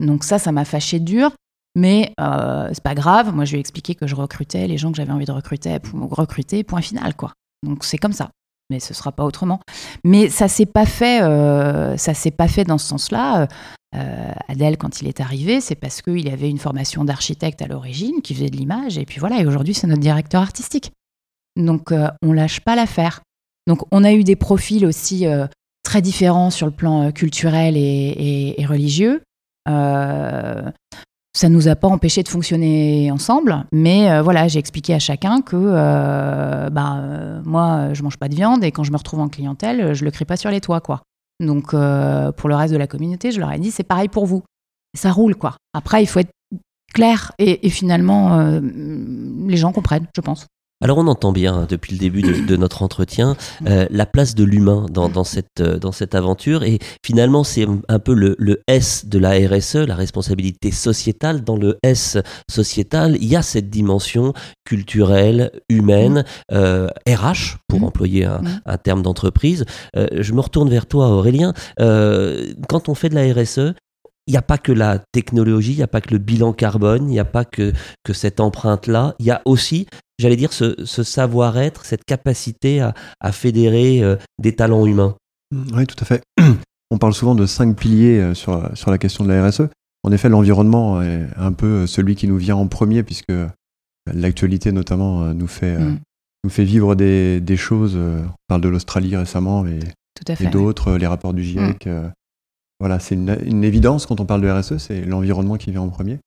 Donc ça, ça m'a fâché dur. Mais euh, c'est pas grave. Moi, je lui ai expliqué que je recrutais les gens que j'avais envie de recruter, pour recruter, point final, quoi. Donc c'est comme ça. Mais ce sera pas autrement. Mais ça s'est pas fait. ça s'est pas fait dans ce sens-là. Adèle, quand il est arrivé, c'est parce qu'il avait une formation d'architecte à l'origine, qui faisait de l'image, et puis voilà. Et aujourd'hui, c'est notre directeur artistique. Donc, euh, on lâche pas l'affaire. Donc, on a eu des profils aussi euh, très différents sur le plan euh, culturel et, religieux. ça nous a pas empêché de fonctionner ensemble, mais voilà, j'ai expliqué à chacun que bah, moi, je mange pas de viande et quand je me retrouve en clientèle, je le crie pas sur les toits, quoi. Donc, pour le reste de la communauté, je leur ai dit, c'est pareil pour vous. Ça roule, quoi. Après, il faut être clair et finalement, les gens comprennent, je pense. Alors on entend bien hein, depuis le début de, notre entretien euh, la place de l'humain dans, cette, euh, dans cette aventure et finalement c'est un peu le, S de la RSE, la responsabilité sociétale. Dans le S sociétal, il y a cette dimension culturelle, humaine, RH euh, pour mmh. employer un, un terme d'entreprise. je me retourne vers toi Aurélien. quand on fait de la RSE, il n'y a pas que la technologie, il n'y a pas que le bilan carbone, il n'y a pas que, que cette empreinte-là, il y a aussi, j'allais dire, ce, savoir-être, cette capacité à, fédérer euh, des talents humains. Oui, tout à fait. On parle souvent de cinq piliers euh, sur, sur la question de la RSE. En effet, l'environnement est un peu celui qui nous vient en premier, puisque l'actualité notamment nous fait, mm. nous fait vivre des, des choses. On parle de l'Australie récemment et, et d'autres, les rapports du GIEC. Mm. Voilà, c'est une, évidence quand on parle de RSE, c'est l'environnement qui vient en premier.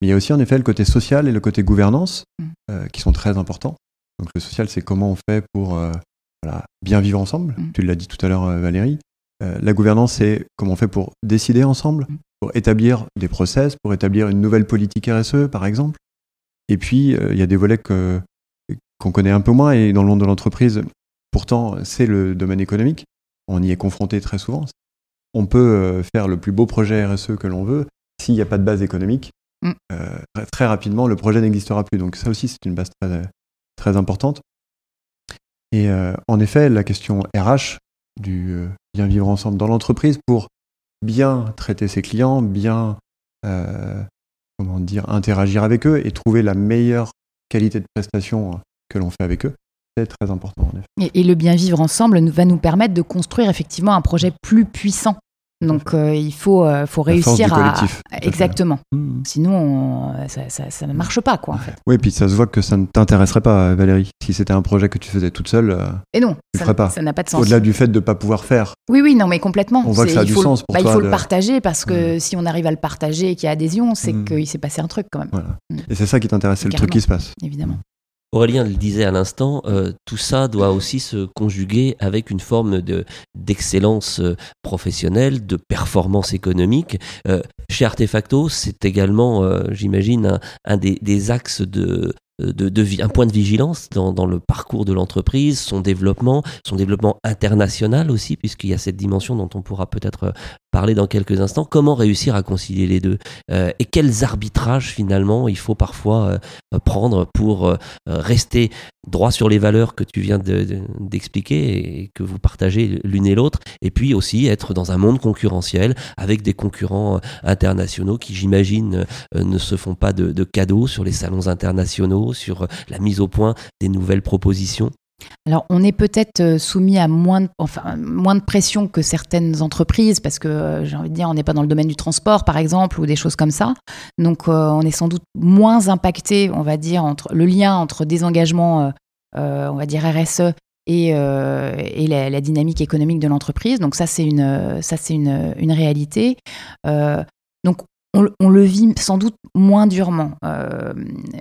Mais il y a aussi en effet le côté social et le côté gouvernance mm. euh, qui sont très importants. Donc le social, c'est comment on fait pour euh, bien vivre ensemble. Mm. Tu l'as dit tout à l'heure, euh, Valérie. la gouvernance, c'est comment on fait pour décider ensemble, mm. pour établir des process, pour établir une nouvelle politique RSE, par exemple. Et puis, il y a des volets qu'on connaît un peu moins et dans le monde de l'entreprise, pourtant, c'est le domaine économique. On y est confronté très souvent on peut euh, faire le plus beau projet RSE que l'on veut. S'il n'y a pas de base économique, mm. euh, très rapidement, le projet n'existera plus. Donc ça aussi, c'est une base très, importante. Et euh, en effet, la question RH du bien vivre ensemble dans l'entreprise pour bien traiter ses clients, bien comment dire, interagir avec eux et trouver la meilleure qualité de prestation que l'on fait avec eux, c'est très important. Et, le bien vivre ensemble va nous permettre de construire effectivement un projet plus puissant donc euh, il faut, euh, faut réussir à exactement. Mmh. Sinon ça, ne marche pas quoi en fait. Oui, puis ça se voit que ça ne t'intéresserait pas, Valérie. Si c'était un projet que tu faisais toute seule, euh, et non, tu ça, pas. Ça n'a pas de sens. Au-delà du fait de ne pas pouvoir faire. Oui, oui, non, mais complètement. On voit que ça a du sens pour bah, toi. Il faut le partager parce que mmh. si on arrive à le partager et qu'il y a adhésion, c'est mmh. qu'il s'est passé un truc quand même. Et c'est ça qui t'intéresse, c'est le truc qui se passe. Évidemment. Aurélien le disait à l'instant, euh, tout ça doit aussi se conjuguer avec une forme de d'excellence euh, professionnelle, de performance économique. Euh, chez Artefacto, c'est également, j'imagine, un, des, des, axes de, de, un point de vigilance dans, dans le parcours de l'entreprise, son développement, son développement international aussi, puisqu'il y a cette dimension dont on pourra peut-être parler dans quelques instants. Comment réussir à concilier les deux euh, Et quels arbitrages finalement il faut parfois euh, prendre pour euh, rester droit sur les valeurs que tu viens d'expliquer et que vous partagez l'une et l'autre, et puis aussi être dans un monde concurrentiel avec des concurrents internationaux qui, j'imagine, ne se font pas de, de cadeaux sur les salons internationaux, sur la mise au point des nouvelles propositions. Alors, on est peut-être euh, soumis à moins de, enfin, moins de pression que certaines entreprises, parce que euh, j'ai envie de dire, on n'est pas dans le domaine du transport, par exemple, ou des choses comme ça. Donc, euh, on est sans doute moins impacté, on va dire, entre le lien entre des engagements, on va dire RSE, et, et la, dynamique économique de l'entreprise. Donc, ça, c'est une, ça, c'est une, une réalité. donc, on, le vit sans doute moins durement. Euh,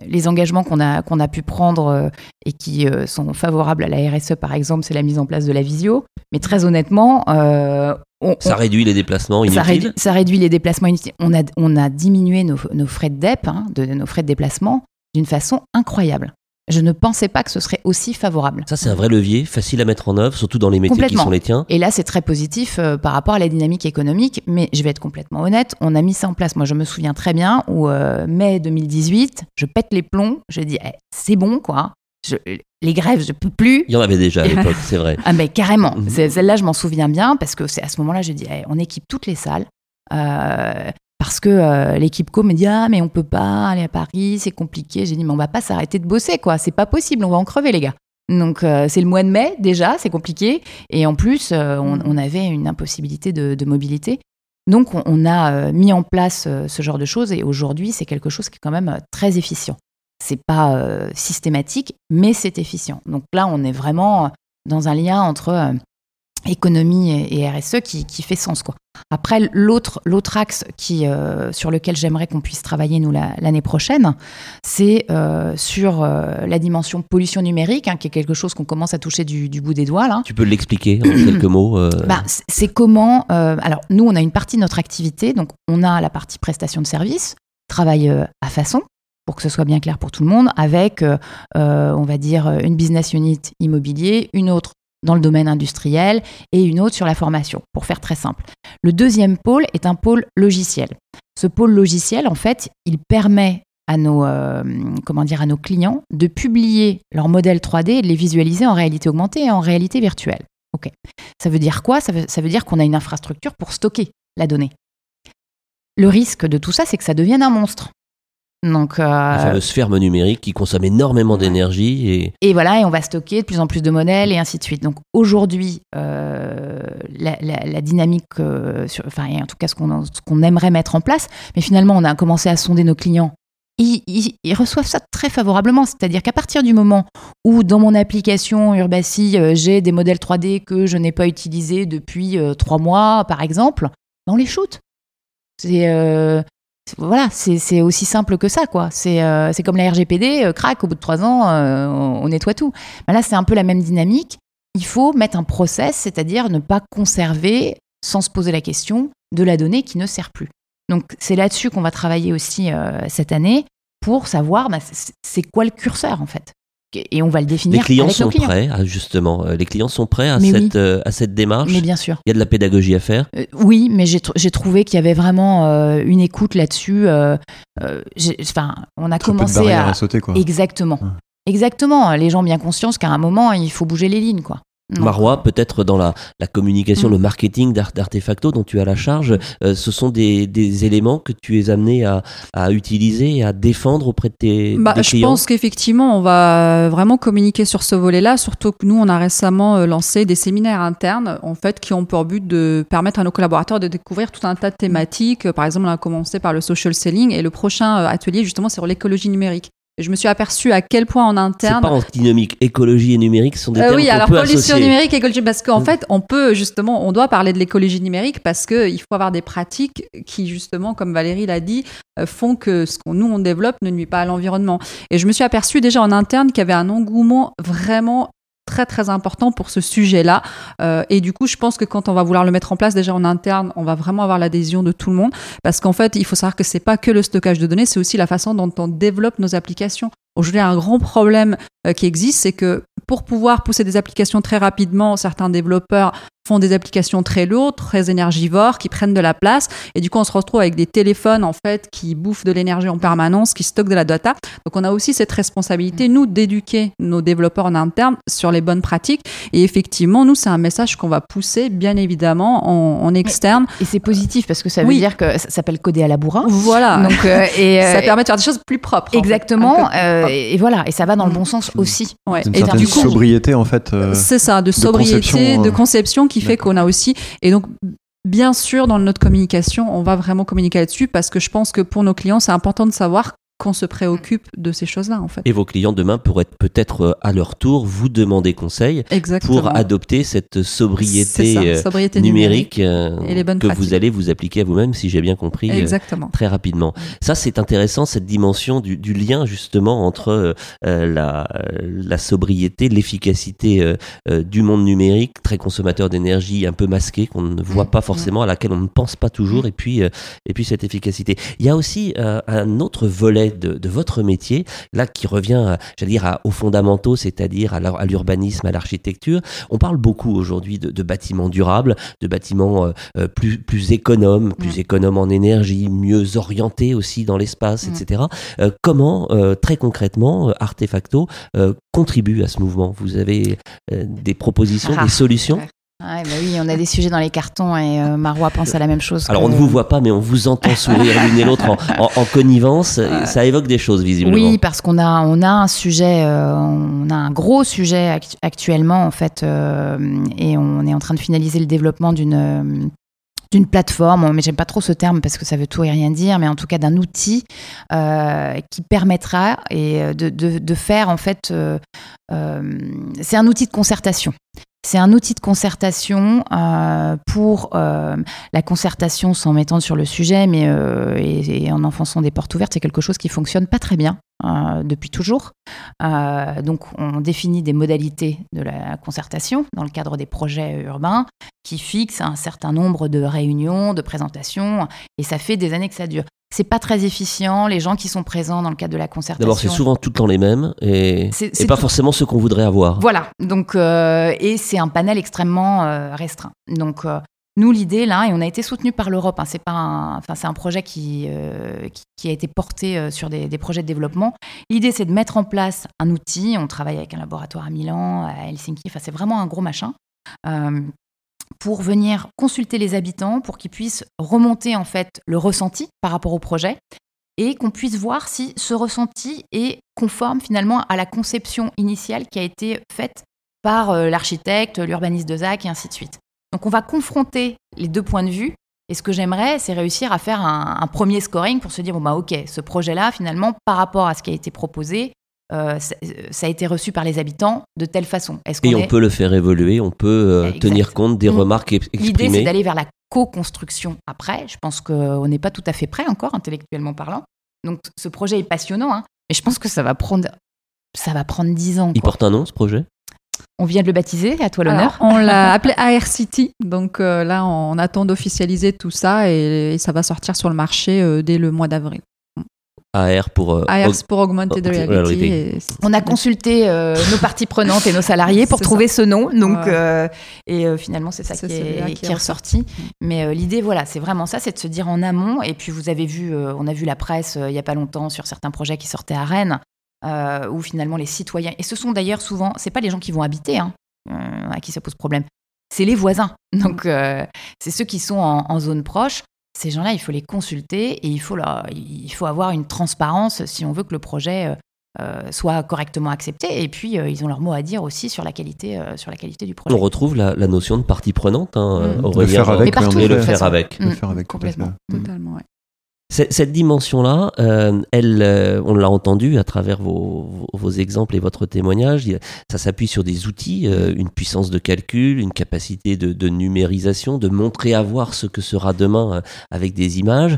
les engagements qu'on a, qu'on a pu prendre euh, et qui euh, sont favorables à la RSE, par exemple, c'est la mise en place de la visio. Mais très honnêtement, ça réduit les déplacements inutiles. Ça, réduit, les déplacements inutiles. On a, on a diminué nos, frais de DEP, hein, de, nos frais de déplacement, d'une façon incroyable. Je ne pensais pas que ce serait aussi favorable. Ça, c'est un vrai levier, facile à mettre en œuvre, surtout dans les métiers qui sont les tiens. Et là, c'est très positif euh, par rapport à la dynamique économique. Mais je vais être complètement honnête, on a mis ça en place. Moi, je me souviens très bien où, euh, mai 2018, je pète les plombs. Je dis, eh, c'est bon, quoi. les grèves, je peux plus. Il y en avait déjà à l'époque, c'est vrai. Ah, mais carrément. Mhm. Celle-là, je m'en souviens bien parce que c'est à ce moment-là, je dis, eh, on équipe toutes les salles. Euh, parce que euh, l'équipe co me dit ah mais on peut pas aller à Paris, c'est compliqué. J'ai dit mais on va pas s'arrêter de bosser quoi, c'est pas possible, on va en crever les gars. Donc euh, c'est le mois de mai déjà, c'est compliqué et en plus euh, on, avait une impossibilité de, mobilité. Donc on, a mis en place ce genre de choses et aujourd'hui c'est quelque chose qui est quand même très efficient. C'est pas systématique mais c'est efficient. Donc là on est vraiment dans un lien entre économie et, RSE qui, fait sens. Quoi. Après, l'autre, l'autre axe qui, euh, sur lequel j'aimerais qu'on puisse travailler, nous, l'année prochaine, c'est euh, sur euh, la dimension pollution numérique, hein, qui est quelque chose qu'on commence à toucher du, bout des doigts. Là. Tu peux l'expliquer en quelques mots bah, C'est comment... alors, nous, on a une partie de notre activité, donc on a la partie prestation de services, travail à façon, pour que ce soit bien clair pour tout le monde, avec, on va dire, une business unit immobilier, une autre dans le domaine industriel et une autre sur la formation, pour faire très simple. Le deuxième pôle est un pôle logiciel. Ce pôle logiciel, en fait, il permet à nos, euh, comment dire, à nos clients de publier leurs modèles 3D et de les visualiser en réalité augmentée et en réalité virtuelle. Ça veut dire quoi? Ça veut dire qu'on a une infrastructure pour stocker la donnée. Le risque de tout ça, c'est que ça devienne un monstre. Donc, euh, La fameuse ferme numérique qui consomme énormément d'énergie. Et... et voilà, et on va stocker de plus en plus de modèles et ainsi de suite. Donc aujourd'hui, euh, la, dynamique, euh, enfin, en tout cas ce qu'on aimerait mettre en place, mais finalement on a commencé à sonder nos clients. Ils, ils, reçoivent ça très favorablement, c'est-à-dire qu'à partir du moment où dans mon application Urbasi, j'ai des modèles 3D que je n'ai pas utilisés depuis trois mois, par exemple, ben, on les shoot. C'est voilà, c'est aussi simple que ça, quoi. C'est euh, comme la RGPD, euh, crac, au bout de trois ans, euh, on, nettoie tout. là, c'est un peu la même dynamique. Il faut mettre un process, c'est-à-dire ne pas conserver, sans se poser la question, de la donnée qui ne sert plus. Donc, c'est là-dessus qu'on va travailler aussi cette année pour savoir bah, c'est quoi le curseur, en fait? Et on va le définir. Les clients avec sont nos clients. prêts, justement. Euh, les clients sont prêts à, cette, euh, à cette démarche. Mais bien sûr. Il y a de la pédagogie à faire. Euh, oui, mais j'ai trouvé qu'il y avait vraiment une écoute là-dessus. Enfin, on a commencé à... à... sauter, quoi. Exactement. Exactement. Les gens ont bien conscience qu'à un moment, il faut bouger les lignes, quoi. Marois, peut-être dans la, communication, le mm. marketing d'Artefacto dont tu as la charge, euh, ce sont des, éléments que tu es amené à, utiliser et à défendre auprès de tes, bah, clients Je pense qu'effectivement, on va vraiment communiquer sur ce volet-là, surtout que nous, on a récemment euh, lancé des séminaires internes, en fait, qui ont pour but de permettre à nos collaborateurs de découvrir tout un tas de thématiques. Par exemple, on a commencé par le social selling et le prochain euh, atelier, justement, c'est sur l'écologie numérique je me suis aperçu à quel point en interne. C'est pas antinomique. Écologie et numérique sont des euh, termes Oui, alors peut pollution numérique, écologie, parce qu'en mm. fait, on peut justement, on doit parler de l'écologie numérique parce qu'il faut avoir des pratiques qui justement, comme Valérie l'a dit, euh, font que ce qu'on nous on développe ne nuit pas à l'environnement. Et je me suis aperçu déjà en interne qu'il y avait un engouement vraiment très très important pour ce sujet-là. Euh, et du coup, je pense que quand on va vouloir le mettre en place déjà en interne, on va vraiment avoir l'adhésion de tout le monde. Parce qu'en fait, il faut savoir que c'est pas que le stockage de données, c'est aussi la façon dont on développe nos applications. Aujourd'hui, un grand problème euh, qui existe, c'est que pour pouvoir pousser des applications très rapidement, certains développeurs font des applications très lourdes, très énergivores, qui prennent de la place. Et du coup, on se retrouve avec des téléphones, en fait, qui bouffent de l'énergie en permanence, qui stockent de la data. Donc, on a aussi cette responsabilité, nous, d'éduquer nos développeurs en interne sur les bonnes pratiques. Et effectivement, nous, c'est un message qu'on va pousser, bien évidemment, en, externe. Et c'est positif parce que ça veut dire que ça s'appelle coder à la bourrin. Voilà. Donc, euh, et, ça euh, permet de faire des choses plus propres. Exactement. Euh, et, voilà. Et ça va dans le bon sens aussi. Ouais. Et du coup, sobriété, en fait. c'est ça, de sobriété, de conception qui fait qu'on a aussi. Et donc, bien sûr, dans notre communication, on va vraiment communiquer là-dessus parce que je pense que pour nos clients, c'est important de savoir qu'on se préoccupe de ces choses-là en fait. Et vos clients demain pourraient peut-être euh, à leur tour vous demander conseil pour adopter cette sobriété, euh, numérique, euh, que vous allez vous appliquer à vous-même si j'ai bien compris très rapidement. Ça c'est intéressant cette dimension du, lien justement entre la, la, sobriété, l'efficacité du monde numérique très consommateur d'énergie un peu masqué qu'on ne voit mm. pas forcément à laquelle on ne pense pas toujours et puis et puis cette efficacité. Il y a aussi un autre volet de, votre métier, là qui revient, j'allais dire, aux fondamentaux, c'est-à-dire à l'urbanisme, à l'architecture. On parle beaucoup aujourd'hui de, bâtiments durables, de bâtiments euh, euh, plus, plus économes, plus économes en énergie, mieux orientés aussi dans l'espace, etc. Euh, comment, très concrètement, Artefacto contribue à ce mouvement? Vous avez des propositions, des solutions? Bah oui, on a des sujets dans les cartons et euh, Marois pense à la même chose. Alors on ne vous voit pas, mais on vous entend sourire l'une et l'autre en, connivence. Ça évoque des choses visiblement. Oui, parce qu'on a, on a un sujet, euh, on a un gros sujet actuellement en fait, euh, et on est en train de finaliser le développement d'une d'une plateforme, mais j'aime pas trop ce terme parce que ça veut tout et rien dire, mais en tout cas d'un outil qui permettra et de, de, de, faire en fait, c'est un outil de concertation. C'est un outil de concertation euh, pour euh, la concertation sans m'étendre sur le sujet, mais euh, et, en enfonçant des portes ouvertes, c'est quelque chose qui fonctionne pas très bien depuis toujours. donc, on définit des modalités de la concertation dans le cadre des projets urbains qui fixent un certain nombre de réunions, de présentations, et ça fait des années que ça dure c'est pas très efficient. Les gens qui sont présents dans le cadre de la concertation. D'abord, c'est souvent tout le temps les mêmes et, c'est pas forcément ce qu'on voudrait avoir. Voilà. Donc, euh, et c'est un panel extrêmement euh, restreint. Donc, euh, nous, l'idée là, et on a été soutenu par l'Europe. Hein, c'est pas, enfin, c'est un projet qui, qui, a été porté sur des, des, projets de développement. L'idée, c'est de mettre en place un outil. On travaille avec un laboratoire à Milan, à Helsinki. Enfin, c'est vraiment un gros machin pour venir consulter les habitants, pour qu'ils puissent remonter en fait le ressenti par rapport au projet et qu'on puisse voir si ce ressenti est conforme finalement à la conception initiale qui a été faite par euh, l'architecte, l'urbaniste de ZAC et ainsi de suite. Donc on va confronter les deux points de vue et ce que j'aimerais, c'est réussir à faire un, premier scoring pour se dire, bon bah ok, ce projet-là, finalement, par rapport à ce qui a été proposé, euh, ça, a été reçu par les habitants de telle façon. et on peut le faire évoluer, on peut euh, tenir compte des remarques exprimées. L'idée, c'est d'aller vers la co-construction après. Je pense qu'on n'est pas tout à fait prêt encore, intellectuellement parlant. Donc ce projet est passionnant, hein, mais je pense que ça va prendre, ça va prendre 10 ans. Il porte un nom, ce projet? On vient de le baptiser, à toi l'honneur. On l'a appelé AR City, donc euh, là on attend d'officialiser tout ça et, ça va sortir sur le marché euh, dès le mois d'avril. AR pour, euh, AR pour Augmented Reality. on a consulté nos parties prenantes et nos salariés pour trouver ce nom, donc et finalement c'est ça, qui, est, ressorti. Mais l'idée, voilà, c'est vraiment ça, c'est de se dire en amont. Et puis vous avez vu, on a vu la presse il y a pas longtemps sur certains projets qui sortaient à Rennes. Euh, où finalement les citoyens, et ce sont d'ailleurs souvent, c'est pas les gens qui vont habiter hein, euh, à qui ça pose problème, c'est les voisins. Donc euh, c'est ceux qui sont en, zone proche. Ces gens-là, il faut les consulter et il faut, il faut avoir une transparence si on veut que le projet soit correctement accepté. Et puis, ils ont leur mot à dire aussi sur la qualité, sur la qualité du projet. On retrouve la, notion de partie prenante, hein, mmh. le faire avec, et le faire avec. Le faire avec complètement. Totalement, ouais. Cette dimension-là, euh, elle, euh, on l'a entendu à travers vos, exemples et votre témoignage, ça s'appuie sur des outils, euh, une puissance de calcul, une capacité de, numérisation, de montrer à voir ce que sera demain avec des images.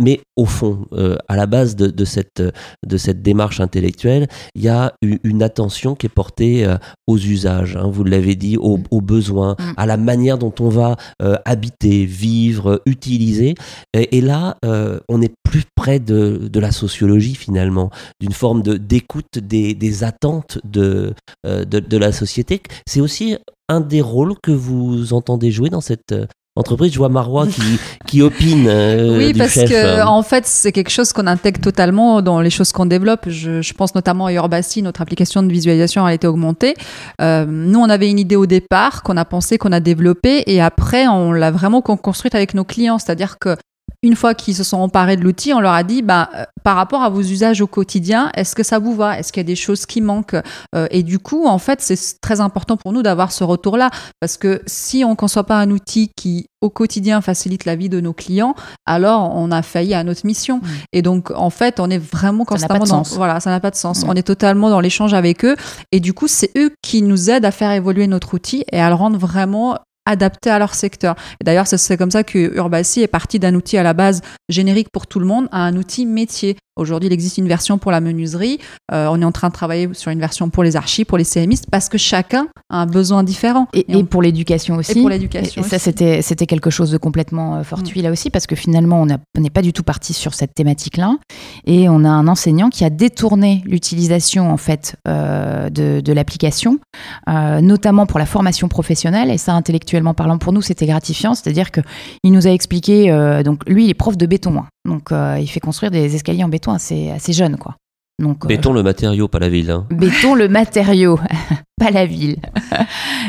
Mais au fond, à la base de, de, cette, de cette démarche intellectuelle, il y a une attention qui est portée aux usages, hein, vous l'avez dit, aux, aux, besoins, mm. à la manière dont on va habiter, vivre, utiliser. Et, et là, euh, on est plus près de, la sociologie finalement, d'une forme d'écoute des, attentes euh, de, de, la société. C'est aussi un des rôles que vous entendez jouer dans cette euh, entreprise. Je vois Marois qui, qui opine. oui, parce que en fait, c'est quelque chose qu'on intègre totalement dans les choses qu'on développe. Je, pense notamment à Urbasi, notre application de visualisation a été augmentée. nous, on avait une idée au départ qu'on a pensé, qu'on a développée, et après, on l'a vraiment construite avec nos clients. C'est-à-dire que une fois qu'ils se sont emparés de l'outil, on leur a dit, bah, euh, par rapport à vos usages au quotidien, est-ce que ça vous va? Est-ce qu'il y a des choses qui manquent? Euh, Et du coup, en fait, c'est très important pour nous d'avoir ce retour-là, parce que si on ne conçoit pas un outil qui, au quotidien, facilite la vie de nos clients, alors on a failli à notre mission. Mmh. Et donc, en fait, on est vraiment constamment dans... Voilà, ça n'a pas de sens. Mmh. On est totalement dans l'échange avec eux. Et du coup, c'est eux qui nous aident à faire évoluer notre outil et à le rendre vraiment adapté à leur secteur. Et d'ailleurs, c'est comme ça que Urbasi est parti d'un outil à la base générique pour tout le monde à un outil métier. Aujourd'hui, il existe une version pour la menuiserie. Euh, on est en train de travailler sur une version pour les archives, pour les CMistes, parce que chacun a un besoin différent. Et, pour l'éducation aussi. Et pour l'éducation. Et, ça, c'était c'était quelque chose de complètement euh, fortuit mm. là aussi, parce que finalement, on n'est pas du tout parti sur cette thématique-là. Et on a un enseignant qui a détourné l'utilisation en fait euh, de, de l'application, notamment pour la formation professionnelle. Et ça, intellectuellement parlant, pour nous, c'était gratifiant. C'est-à-dire que il nous a expliqué. donc, lui, il est prof de béton. Hein. Donc, il fait construire des escaliers en béton assez, assez jeune, quoi. Donc, euh, béton le matériau, pas la ville. Hein. Béton le matériau, pas la ville.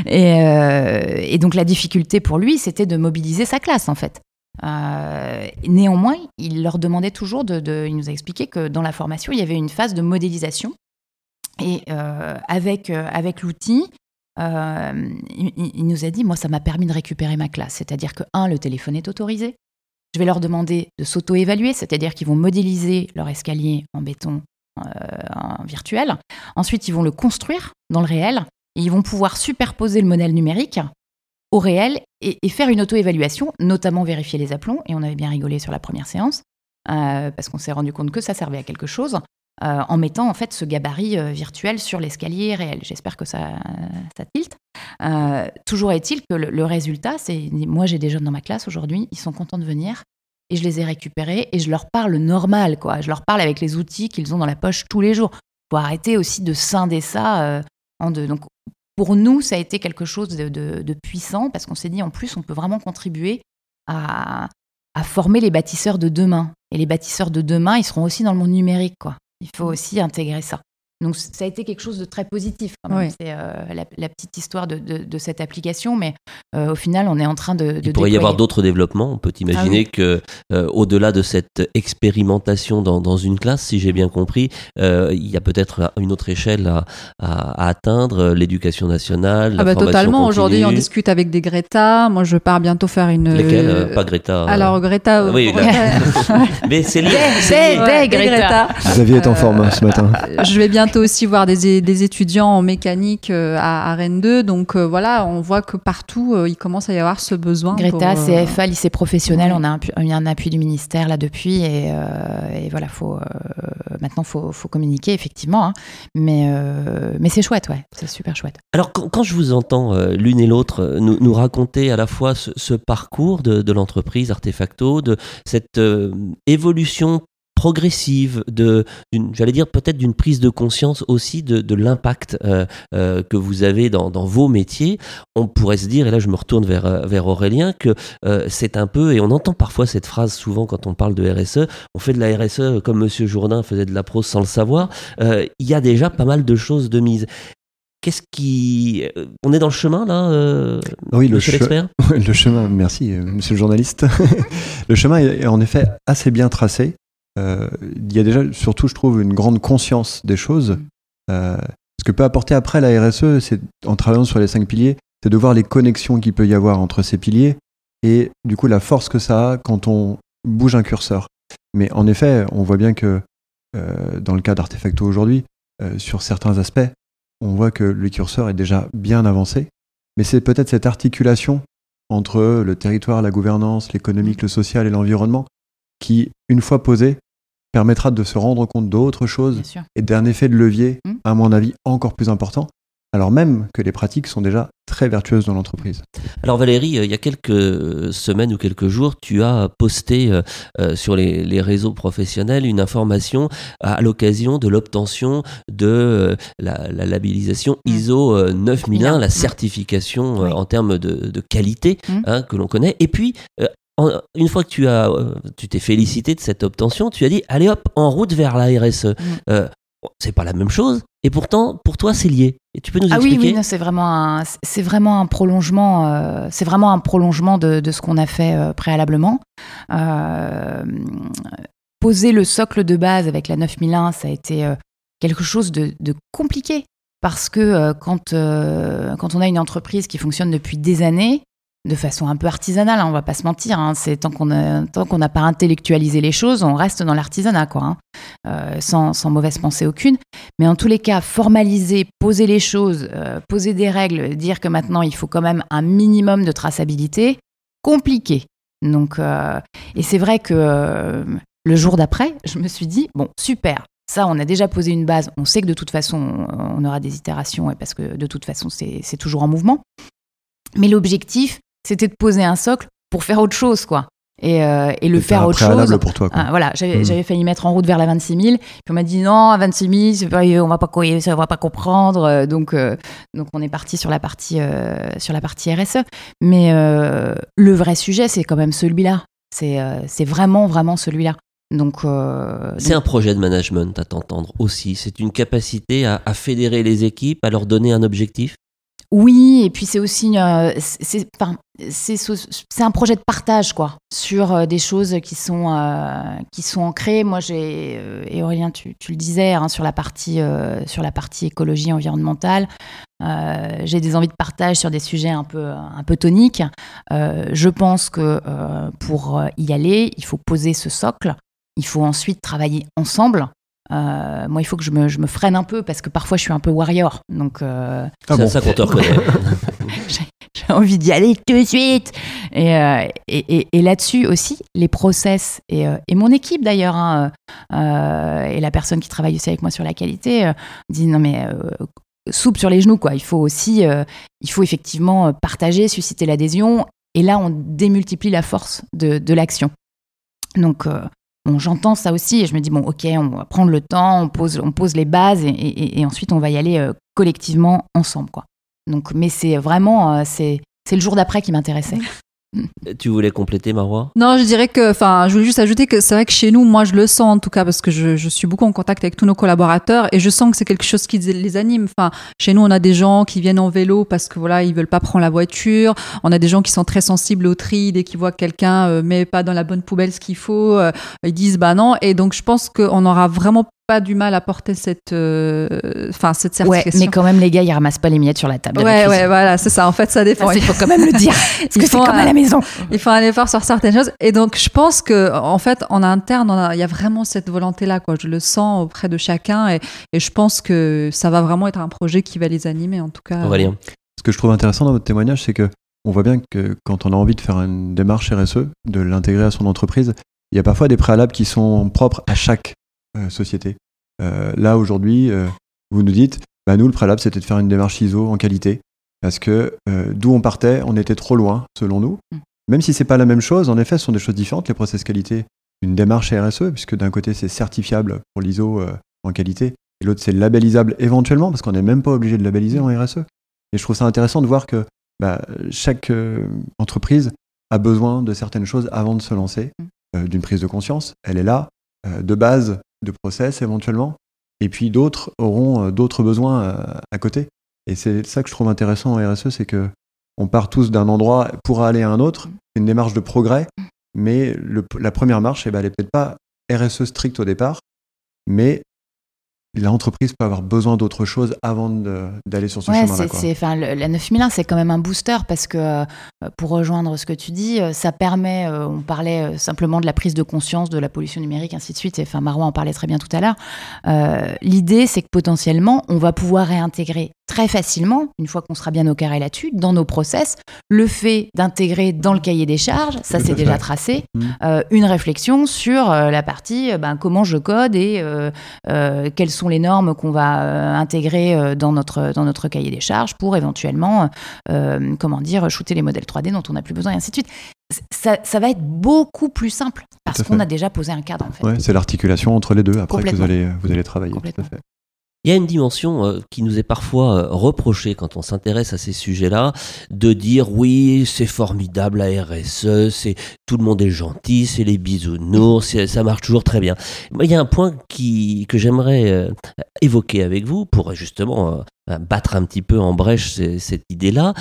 et, euh, et, donc la difficulté pour lui, c'était de mobiliser sa classe, en fait. Euh, néanmoins, il leur demandait toujours de, Il nous a expliqué que dans la formation, il y avait une phase de modélisation. Et avec, avec l'outil, il, il, nous a dit, moi, ça m'a permis de récupérer ma classe. C'est-à-dire que, un, le téléphone est autorisé. Je vais leur demander de s'auto-évaluer, c'est-à-dire qu'ils vont modéliser leur escalier en béton euh, virtuel. Ensuite, ils vont le construire dans le réel et ils vont pouvoir superposer le modèle numérique au réel et, faire une auto-évaluation, notamment vérifier les aplombs. Et on avait bien rigolé sur la première séance euh, parce qu'on s'est rendu compte que ça servait à quelque chose. Euh, en mettant en fait ce gabarit virtuel sur l'escalier réel. J'espère que ça, ça tilte. toujours est-il que le, résultat, c'est moi j'ai des jeunes dans ma classe aujourd'hui, ils sont contents de venir et je les ai récupérés et je leur parle normal, quoi. Je leur parle avec les outils qu'ils ont dans la poche tous les jours. Faut arrêter aussi de scinder ça euh, en deux. Donc pour nous, ça a été quelque chose de, puissant parce qu'on s'est dit en plus on peut vraiment contribuer à, à, former les bâtisseurs de demain. Et les bâtisseurs de demain, ils seront aussi dans le monde numérique, quoi. Il faut aussi intégrer ça. Donc ça a été quelque chose de très positif. C'est euh, la, petite histoire de, de, cette application, mais euh, au final, on est en train de. Il pourrait y avoir d'autres développements. On peut imaginer ah que euh, au-delà de cette expérimentation dans, dans une classe, si j'ai bien compris, il y a peut-être une autre échelle à, à, atteindre, l'éducation nationale. Ah bah totalement. Aujourd'hui, on discute avec des Greta. Moi, je pars bientôt faire une. Lesquelles Pas Greta. Alors Greta. oui. mais c'est lié. Des, Greta. Vous aviez été en forme ce matin. Je vais bientôt aussi voir des, des étudiants en mécanique euh, à, à, Rennes 2. Donc euh, voilà, on voit que partout, euh, il commence à y avoir ce besoin. Greta, CFA, lycée professionnel, on a un, un, appui du ministère là depuis. Et, et voilà, faut, maintenant, il faut, faut, communiquer, effectivement. Hein. Mais, mais c'est chouette, ouais. C'est super chouette. Alors, quand, je vous entends l'une et l'autre nous, nous, raconter à la fois ce, ce parcours de, de l'entreprise Artefacto, de cette évolution progressive, de, j'allais dire peut-être d'une prise de conscience aussi de, de l'impact euh, euh, que vous avez dans, dans, vos métiers. On pourrait se dire, et là je me retourne vers, euh, vers Aurélien, que c'est un peu, et on entend parfois cette phrase souvent quand on parle de RSE, on fait de la RSE comme Monsieur Jourdain faisait de la prose sans le savoir. Il y a déjà pas mal de choses de mise. Qu'est-ce qui. On est dans le chemin, là Oui, le, le chemin, merci, monsieur le journaliste. le chemin est en effet assez bien tracé. Euh, il y a déjà, surtout, je trouve, une grande conscience des choses. Mm. Euh, ce que peut apporter après la RSE, c'est en travaillant sur les cinq piliers, c'est de voir les connexions qu'il peut y avoir entre ces piliers et du coup la force que ça a quand on bouge un curseur. Mais en effet, on voit bien que euh, dans le cas d'Artefacto aujourd'hui, sur certains aspects, on voit que le curseur est déjà bien avancé. Mais c'est peut-être cette articulation entre le territoire, la gouvernance, l'économique, le social et l'environnement qui, une fois posée, permettra de se rendre compte d'autres choses et d'un effet de levier, mmh. à mon avis, encore plus important, alors même que les pratiques sont déjà très vertueuses dans l'entreprise. Alors Valérie, euh, il y a quelques semaines ou quelques jours, tu as posté euh, euh, sur les, réseaux professionnels une information à, l'occasion de l'obtention de la, labellisation mmh. ISO 9001, la mmh. certification en termes de, qualité hein, que l'on connaît. Et puis, une fois que tu as, euh, tu t'es félicité de cette obtention, tu as dit allez hop en route vers la RSE. Mm. Euh, c'est pas la même chose, et pourtant pour toi c'est lié. Et tu peux nous ah expliquer oui, oui, c'est vraiment un, c'est vraiment un prolongement, euh, c'est vraiment un prolongement de, ce qu'on a fait préalablement. poser le socle de base avec la 9001, ça a été quelque chose de, de compliqué parce que quand, quand on a une entreprise qui fonctionne depuis des années, de façon un peu artisanale, hein, on va pas se mentir. Hein, c'est tant qu'on n'a pas intellectualisé les choses, on reste dans l'artisanat, quoi, hein, euh, sans, mauvaise pensée aucune. Mais en tous les cas, formaliser, poser les choses, euh, poser des règles, dire que maintenant il faut quand même un minimum de traçabilité, compliqué. Donc, euh, et c'est vrai que le jour d'après, je me suis dit bon, super. Ça, on a déjà posé une base. On sait que de toute façon, on aura des itérations parce que de toute façon, c'est toujours en mouvement. Mais l'objectif, c'était de poser un socle pour faire autre chose, quoi. Et, euh, et le faire autre chose. pour toi. Quoi. Ah, voilà, j'avais failli mettre en route vers la 26 000. Puis on m'a dit non, à 26 000, on va pas, ça va pas comprendre. Euh, donc, euh, donc on est parti sur la partie, sur la partie RSE. Mais le vrai sujet, c'est quand même celui-là. C'est vraiment, vraiment celui-là. Donc, c'est un projet de management à t'entendre aussi. C'est une capacité à, à fédérer les équipes, à leur donner un objectif. Oui, et puis c'est aussi euh, c'est un projet de partage quoi sur euh, des choses qui sont euh, qui sont ancrées. Moi j'ai et Aurélien tu, le disais hein, sur la partie sur la partie écologie environnementale. j'ai des envies de partage sur des sujets un peu un peu toniques. je pense que pour y aller, il faut poser ce socle. Il faut ensuite travailler ensemble euh, moi, il faut que je me, je me, freine un peu parce que parfois je suis un peu warrior. Donc, euh, ah bon. ça qu'on te reconnaît. J'ai envie d'y aller tout de suite. Et, euh, et, et, là-dessus aussi, les process et, euh, et mon équipe d'ailleurs, hein, et la personne qui travaille aussi avec moi sur la qualité, dit non mais soupe sur les genoux quoi. Il faut aussi, il faut effectivement partager, susciter l'adhésion. Et là, on démultiplie la force de, de l'action. Donc, Bon, j'entends ça aussi et je me dis, bon, ok, on va prendre le temps, on pose, on pose les bases et, ensuite on va y aller euh, collectivement ensemble. Quoi. Donc, mais c'est vraiment, euh, c'est le jour d'après qui m'intéressait. Tu voulais compléter, Marois? Non, je dirais que, enfin, je voulais juste ajouter que c'est vrai que chez nous, moi, je le sens en tout cas parce que je, je suis beaucoup en contact avec tous nos collaborateurs et je sens que c'est quelque chose qui les anime. Enfin, chez nous, on a des gens qui viennent en vélo parce que voilà, ils veulent pas prendre la voiture. On a des gens qui sont très sensibles au tri dès qu'ils voient que quelqu'un euh, met pas dans la bonne poubelle ce qu'il faut, euh, ils disent bah non. Et donc, je pense qu'on aura vraiment pas du mal à porter cette, euh, enfin cette certification. Ouais, mais quand même, les gars, ils ramassent pas les miettes sur la table. Ouais, ouais, voilà, c'est ça. En fait, ça dépend. il faut quand même le dire. Parce que c'est comme à la maison. Il faut un effort sur certaines choses. Et donc, je pense que, en fait, en interne, il y a vraiment cette volonté-là, quoi. Je le sens auprès de chacun, et, et, je pense que ça va vraiment être un projet qui va les animer, en tout cas. Aurélien. Ce que je trouve intéressant dans votre témoignage, c'est que on voit bien que quand on a envie de faire une démarche RSE, de l'intégrer à son entreprise, il y a parfois des préalables qui sont propres à chaque société. Euh, là, aujourd'hui, euh, vous nous dites, bah, nous, le préalable, c'était de faire une démarche ISO en qualité, parce que d'où on partait, on était trop loin, selon nous. Mm. Même si c'est pas la même chose, en effet, ce sont des choses différentes, les process qualité une démarche RSE, puisque d'un côté, c'est certifiable pour l'ISO en qualité, et l'autre, c'est labellisable éventuellement, parce qu'on n'est même pas obligé de labelliser en RSE. Et je trouve ça intéressant de voir que bah, chaque entreprise a besoin de certaines choses avant de se lancer, mm. d'une prise de conscience. Elle est là, de base, de process éventuellement, et puis d'autres auront euh, d'autres besoins euh, à côté. Et c'est ça que je trouve intéressant en RSE, c'est que on part tous d'un endroit pour aller à un autre. C'est une démarche de progrès, mais la première marche, eh ben, elle n'est peut-être pas RSE strict au départ, mais l'entreprise peut avoir besoin d'autre chose avant d'aller sur ce chemin-là. la 9001, c'est quand même un booster parce que, euh, pour rejoindre ce que tu dis, euh, ça permet, euh, on parlait simplement de la prise de conscience de la pollution numérique, ainsi de suite, et enfin, Marois en parlait très bien tout à l'heure. L'idée, c'est que potentiellement, on va pouvoir réintégrer très facilement, une fois qu'on sera bien au carré là-dessus, dans nos process, le fait d'intégrer dans le cahier des charges, ça c'est déjà tracé, mmh. euh, une réflexion sur euh, la partie euh, ben, comment je code et quelles sont les normes qu'on va intégrer dans notre, dans notre cahier des charges pour éventuellement, comment dire, shooter les modèles 3D dont on n'a plus besoin et ainsi de suite. Ça, ça, va être beaucoup plus simple parce qu'on a déjà posé un cadre en fait. Ouais, c'est l'articulation entre les deux après que vous allez, vous allez travailler. Tout à fait. Il y a une dimension euh, qui nous est parfois euh, reprochée quand on s'intéresse à ces sujets-là, de dire oui, c'est formidable la RSE, c'est tout le monde est gentil, c'est les bisounours, ça marche toujours très bien. Il y a un point qui, que j'aimerais euh, évoquer avec vous pour justement battre un petit peu en brèche cette idée-là,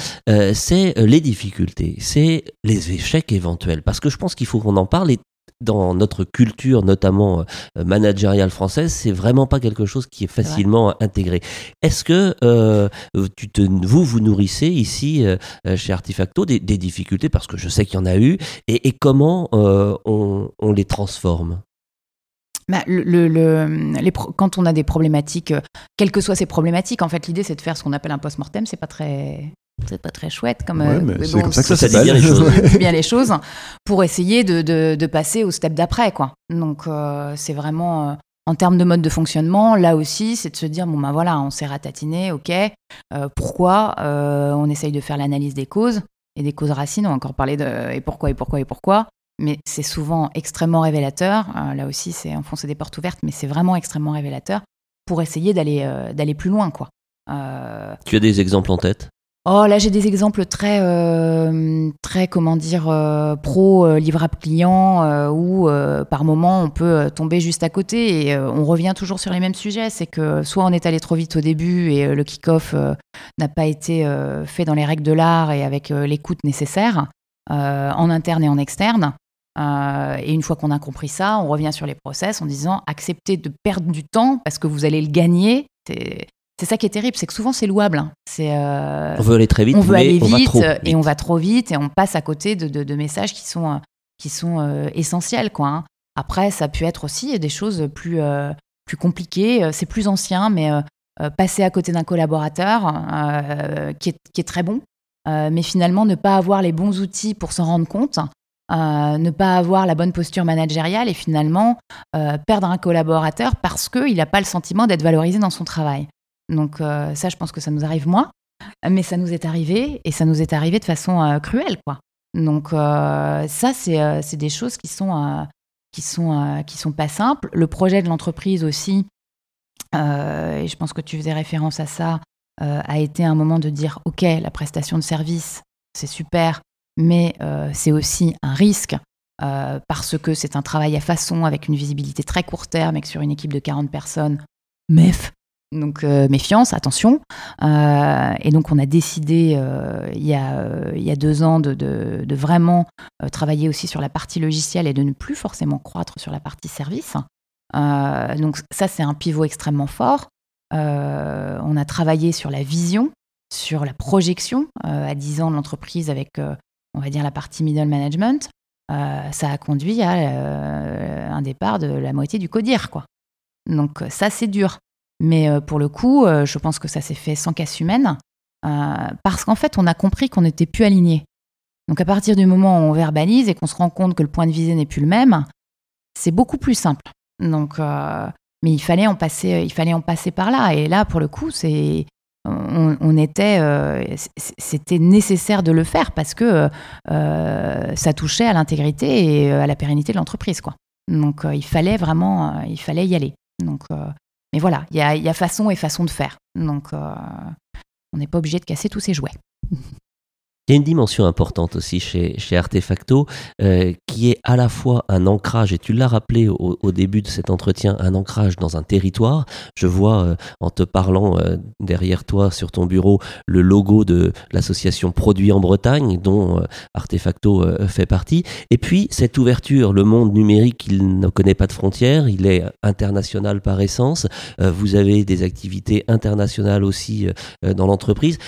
c'est les difficultés, c'est les échecs éventuels. Parce que je pense qu'il faut qu'on en parle et dans notre culture, notamment euh, managériale française, c'est vraiment pas quelque chose qui est facilement intégré. Est-ce que euh, tu te, vous, vous nourrissez ici euh, chez Artifacto des, difficultés, parce que je sais qu'il y en a eu, et, comment on, les transforme? Bah, le, les quand on a des problématiques, quelles que soient ces problématiques, en fait, l'idée c'est de faire ce qu'on appelle un post-mortem. C'est pas très, c'est pas très chouette comme euh, c'est comme ça que ça, dit bien les choses. Bien les choses pour essayer de, de, passer au step d'après quoi. Donc euh, c'est vraiment euh, en termes de mode de fonctionnement là aussi c'est de se dire bon ben voilà on s'est ratatiné ok pourquoi on essaye de faire l'analyse des causes et des causes racines. On va encore parler de et pourquoi et pourquoi et pourquoi. Mais c'est souvent extrêmement révélateur. Là aussi c'est enfoncer des portes ouvertes mais c'est vraiment extrêmement révélateur pour essayer d'aller d'aller plus loin quoi. Tu as des exemples en tête? Oh là j'ai des exemples très euh, très comment dire euh, pro euh, livrable client où par moment on peut tomber juste à côté et on revient toujours sur les mêmes sujets. C'est que soit on est allé trop vite au début et le kick-off n'a pas été fait dans les règles de l'art et avec l'écoute nécessaire en interne et en externe et une fois qu'on a compris ça on revient sur les process en disant acceptez de perdre du temps parce que vous allez le gagner ça qui est terrible, c'est que souvent c'est louable. Hein. C'est, euh, on veut aller très vite, on veut aller vite, et on va trop vite et on passe à côté de, messages qui sont, euh, qui sont euh, essentiels. Quoi, hein. Après, ça peut être aussi des choses plus, plus compliquées, c'est plus ancien, mais passer à côté d'un collaborateur qui est, qui, est, très bon, mais finalement ne pas avoir les bons outils pour s'en rendre compte. ne pas avoir la bonne posture managériale et finalement perdre un collaborateur parce qu'il n'a pas le sentiment d'être valorisé dans son travail. Donc euh, ça, je pense que ça nous arrive moins, mais ça nous est arrivé et ça nous est arrivé de façon euh, cruelle, quoi. Donc euh, ça, c'est des choses qui sont qui sont qui sont pas simples. Le projet de l'entreprise aussi, et je pense que tu faisais référence à ça, a été un moment de dire ok, la prestation de service, c'est super, mais c'est aussi un risque parce que c'est un travail à façon avec une visibilité très court terme et que sur une équipe de 40 personnes, MEF, donc méfiance, attention. et donc on a décidé il, y a, il, y a, deux ans de, vraiment travailler aussi sur la partie logicielle et de ne plus forcément croître sur la partie service. donc ça c'est un pivot extrêmement fort. on a travaillé sur la vision, sur la projection à 10 ans de l'entreprise avec, on va dire, la partie middle management. ça a conduit à un départ de la moitié du codir. Donc ça c'est dur. Mais euh, pour le coup, euh, je pense que ça s'est fait sans casse humaine, euh, parce qu'en fait, on a compris qu'on n'était plus alignés. Donc à partir du moment où on verbalise et qu'on se rend compte que le point de visée n'est plus le même, c'est beaucoup plus simple. Donc, mais il fallait en passer, il fallait en passer par là. Et là, pour le coup, c'est on, était, c'était nécessaire de le faire parce que ça touchait à l'intégrité et à la pérennité de l'entreprise, quoi. Donc il fallait vraiment, il fallait y aller. Donc mais voilà, il y a, façon et façon de faire. Donc, euh, on n'est pas obligé de casser tous ces jouets. Il y a une dimension importante aussi chez, chez Artefacto euh, qui est à la fois un ancrage, et tu l'as rappelé au, début de cet entretien, un ancrage dans un territoire. Je vois euh, en te parlant euh, derrière toi sur ton bureau le logo de l'association Produits en Bretagne dont Artefacto fait partie. Et puis cette ouverture, le monde numérique, il ne connaît pas de frontières, il est international par essence. vous avez des activités internationales aussi dans l'entreprise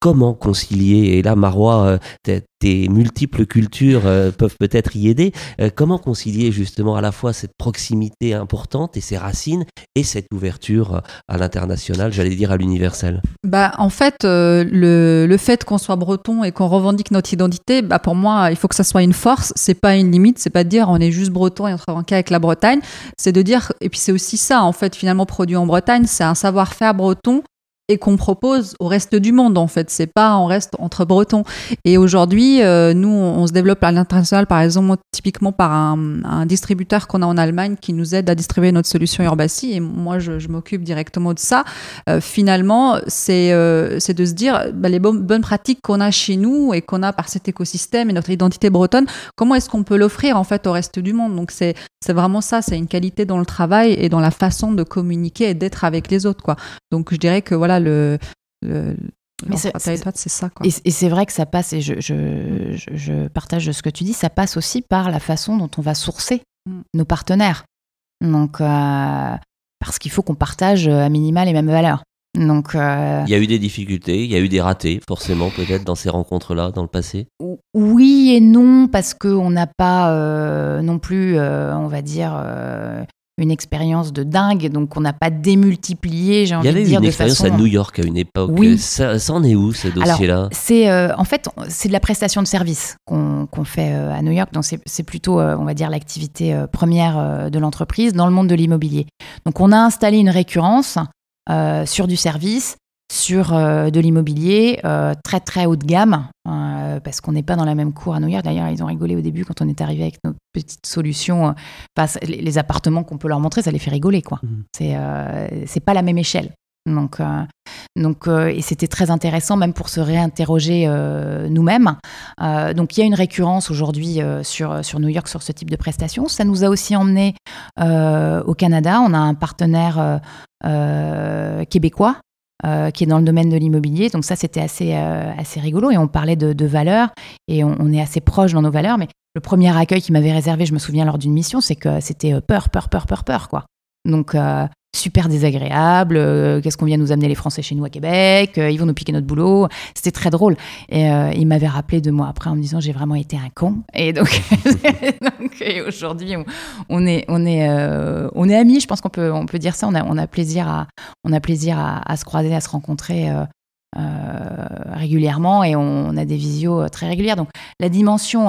comment concilier Et là, Marois, euh, tes, multiples cultures euh, peuvent peut-être y aider. Euh, comment concilier justement à la fois cette proximité importante et ses racines et cette ouverture à l'international, j'allais dire à l'universel? Bah, En fait, le, le, fait qu'on soit breton et qu'on revendique notre identité, bah, pour moi, il faut que ça soit une force. C'est pas une limite. C'est pas de dire on est juste breton et on travaille avec la Bretagne. C'est de dire, et puis c'est aussi ça, en fait, finalement, produit en Bretagne, c'est un savoir-faire breton et qu'on propose au reste du monde en fait. C'est pas on reste entre Bretons. Et aujourd'hui, euh, nous, on, se développe à l'international, par exemple, typiquement par un, distributeur qu'on a en Allemagne qui nous aide à distribuer notre solution Urbasi. Et moi, je, m'occupe directement de ça. Euh, finalement, c'est euh, c'est de se dire bah, les bonnes, bonnes pratiques qu'on a chez nous et qu'on a par cet écosystème et notre identité bretonne, comment est-ce qu'on peut l'offrir en fait au reste du monde? Donc c'est c'est vraiment ça. C'est une qualité dans le travail et dans la façon de communiquer et d'être avec les autres quoi. Donc je dirais que voilà le, c'est ça. Quoi. Et, c'est vrai que ça passe, et je, je, je, partage ce que tu dis, ça passe aussi par la façon dont on va sourcer mm. nos partenaires. Donc, euh, parce qu'il faut qu'on partage à minima les mêmes valeurs. Donc, euh, Il y a eu des difficultés, il y a eu des ratés, forcément, peut-être, dans ces rencontres-là, dans le passé? Oui et non, parce qu'on n'a pas euh, non plus, on va dire, une expérience de dingue, donc on n'a pas démultiplié, j'ai envie de dire. Il y avait une expérience à New York à une époque. Oui. Ça, en est où ce dossier-là? C'est euh, en fait c'est de la prestation de service qu'on fait euh, à New York, donc c'est plutôt euh, on va dire l'activité première de l'entreprise dans le monde de l'immobilier. Donc on a installé une récurrence sur du service sur euh, de l'immobilier euh, très très haut de gamme, euh, parce qu'on n'est pas dans la même cour à New York. D'ailleurs, ils ont rigolé au début quand on est arrivé avec nos petites solutions. les, appartements qu'on peut leur montrer, ça les fait rigoler. quoi. Mmh. C'est c'est pas la même échelle. Donc, donc et c'était très intéressant même pour se réinterroger nous-mêmes. donc il y a une récurrence aujourd'hui sur, sur New York sur ce type de prestations. Ça nous a aussi emmené au Canada. On a un partenaire québécois euh, qui est dans le domaine de l'immobilier. Donc ça, c'était assez, euh, assez rigolo. Et on parlait de, valeurs et on, est assez proche dans nos valeurs. Mais le premier accueil qu'il m'avait réservé, je me souviens lors d'une mission, c'est que c'était euh, peur, peur, peur, peur, peur, quoi. Donc super désagréable. Euh, qu'est-ce qu'on vient nous amener les Français chez nous à Québec euh, Ils vont nous piquer notre boulot. C'était très drôle. Et euh, il m'avait rappelé deux mois après en me disant j'ai vraiment été un con. Et donc, aujourd'hui on, est on est on est amis. Je pense qu'on peut on peut dire ça. On a on a plaisir à on a plaisir à, se croiser, à se rencontrer. régulièrement et on, a des visios très régulières. Donc la dimension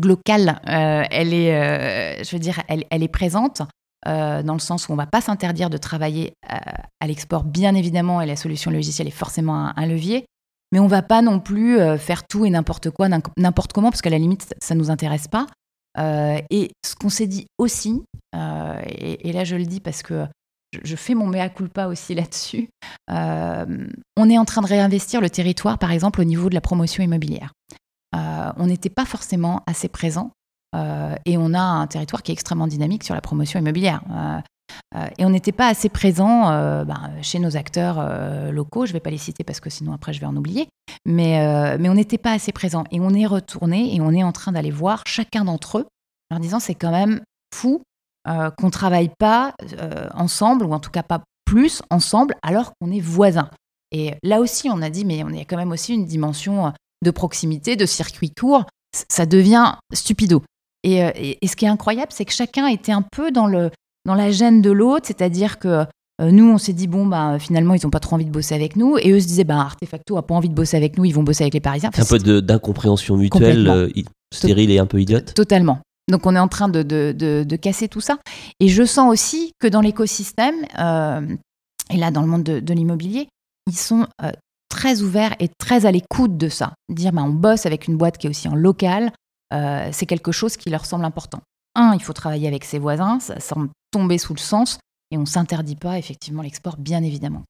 locale, elle est, je veux dire, elle, elle est présente. Euh, dans le sens où on ne va pas s'interdire de travailler euh, à, l'export, bien évidemment, et la solution logicielle est forcément un, levier, mais on ne va pas non plus euh, faire tout et n'importe quoi, n'importe comment, parce qu'à la limite, ça ne nous intéresse pas. et ce qu'on s'est dit aussi, et, là je le dis parce que je, fais mon mea culpa aussi là-dessus, on est en train de réinvestir le territoire, par exemple, au niveau de la promotion immobilière. on n'était pas forcément assez présent. Et on a un territoire qui est extrêmement dynamique sur la promotion immobilière. et on n'était pas assez présent ben, chez nos acteurs locaux. Je ne vais pas les citer parce que sinon après je vais en oublier. Mais, on n'était pas assez présent. Et on est retourné et on est en train d'aller voir chacun d'entre eux en leur disant c'est quand même fou qu'on qu'on travaille pas ensemble, ou en tout cas pas plus ensemble, alors qu'on est voisins. Et là aussi, on a dit, mais on a quand même aussi une dimension euh, de proximité, de circuit court. Ça devient stupido. Euh, et, ce qui est incroyable, c'est que chacun était un peu dans, le, dans la gêne de l'autre, c'est-à-dire que euh, nous, on s'est dit, bon, bah, finalement, ils n'ont pas trop envie de bosser avec nous. Et eux se disaient, bah, Artefacto n'a pas envie de bosser avec nous, ils vont bosser avec les Parisiens. c'est un peu d'incompréhension mutuelle, stérile et un peu idiote. Totalement. Donc, on est en train de, de, de, casser tout ça. Et je sens aussi que dans l'écosystème, et là, dans le monde de, l'immobilier, ils sont euh, très ouverts et très à l'écoute de ça. Dire, bah, on bosse avec une boîte qui est aussi en local, euh, c'est quelque chose qui leur semble important. Un, il faut travailler avec ses voisins, ça semble tomber sous le sens, et on ne s'interdit pas effectivement l'export, bien évidemment.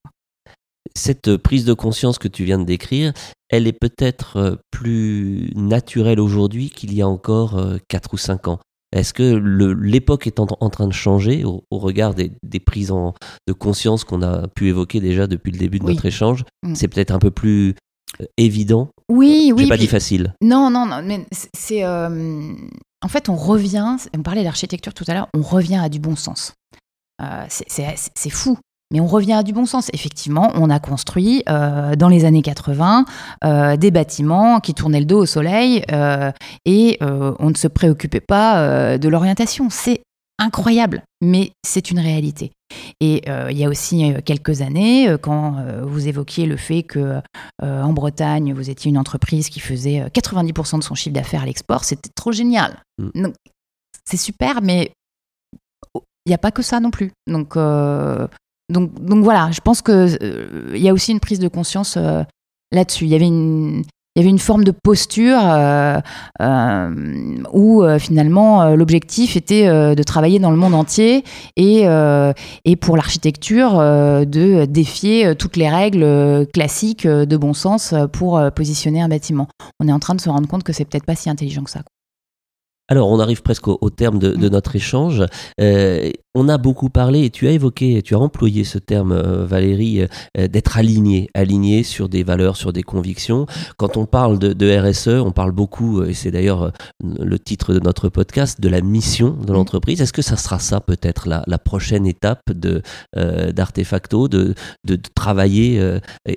Cette prise de conscience que tu viens de décrire, elle est peut-être euh, plus naturelle aujourd'hui qu'il y a encore 4 ou 5 ans. Est-ce que l'époque est en, train de changer au, regard des, prises en, de conscience qu'on a pu évoquer déjà depuis le début de notre échange? Mm. C'est peut-être un peu plus euh, évident Oui, oui. pas dit facile. Non, non, non. Mais c'est. Euh, en fait, on revient. On parlait d'architecture tout à l'heure. On revient à du bon sens. Euh, c'est fou. Mais on revient à du bon sens. Effectivement, on a construit euh, dans les années 80 euh, des bâtiments qui tournaient le dos au soleil euh, et on ne se préoccupait pas de l'orientation. C'est incroyable, mais c'est une réalité. Et il y a aussi quelques années, quand vous évoquiez le fait que en Bretagne, vous étiez une entreprise qui faisait 90% de son chiffre d'affaires à l'export, c'était trop génial. Mm. C'est super, mais il n'y a pas que ça non plus. Donc, donc, donc voilà, je pense qu'il euh, il y a aussi une prise de conscience euh, là-dessus. Il y avait une, il y avait une forme de posture euh, où finalement l'objectif était de travailler dans le monde entier et, et pour l'architecture de défier toutes les règles classiques de bon sens pour positionner un bâtiment. On est en train de se rendre compte que c'est peut-être pas si intelligent que ça. Alors, on arrive presque au, terme de, notre échange. Euh, on a beaucoup parlé, et tu as évoqué, tu as employé ce terme, euh, Valérie, euh, d'être aligné, aligné sur des valeurs, sur des convictions. Quand on parle de, RSE, on parle beaucoup, et c'est d'ailleurs le titre de notre podcast, de la mission de l'entreprise. Est-ce que ça sera ça peut-être la, prochaine étape de d'Artefacto, de, de, travailler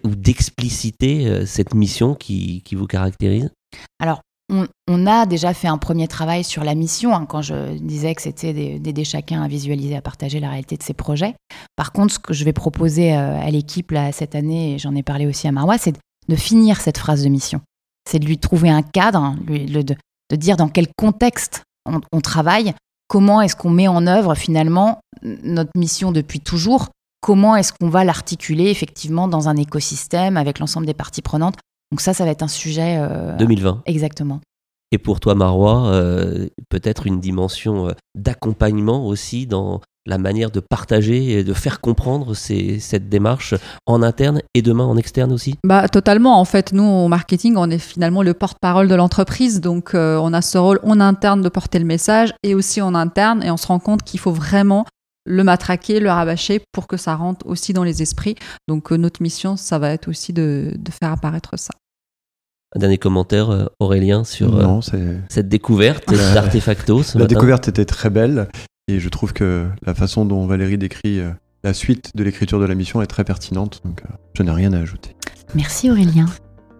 ou d'expliciter cette mission qui, qui vous caractérise? Alors, on, a déjà fait un premier travail sur la mission, hein, quand je disais que c'était d'aider chacun à visualiser, à partager la réalité de ses projets. Par contre, ce que je vais proposer euh, à l'équipe cette année, et j'en ai parlé aussi à Marois, c'est de finir cette phrase de mission. C'est de lui trouver un cadre, de, dire dans quel contexte on, travaille, comment est-ce qu'on met en œuvre finalement notre mission depuis toujours, comment est-ce qu'on va l'articuler effectivement dans un écosystème avec l'ensemble des parties prenantes donc ça, ça va être un sujet... 2020. Euh, exactement. Et pour toi, Marois, euh, peut-être une dimension euh, d'accompagnement aussi dans la manière de partager et de faire comprendre cette démarche en interne et demain en externe aussi? Bah, Totalement. En fait, nous, au marketing, on est finalement le porte-parole de l'entreprise. Donc, on a ce rôle en interne de porter le message et aussi en interne. Et on se rend compte qu'il faut vraiment le matraquer, le rabâcher pour que ça rentre aussi dans les esprits. Donc, notre mission, ça va être aussi de faire apparaître ça. Un dernier commentaire, euh, Aurélien, sur euh, cette découverte d'Artefacto La découverte était très belle et je trouve que la façon dont Valérie décrit euh, la suite de l'écriture de la mission est très pertinente, donc je n'ai rien à ajouter. Merci Aurélien.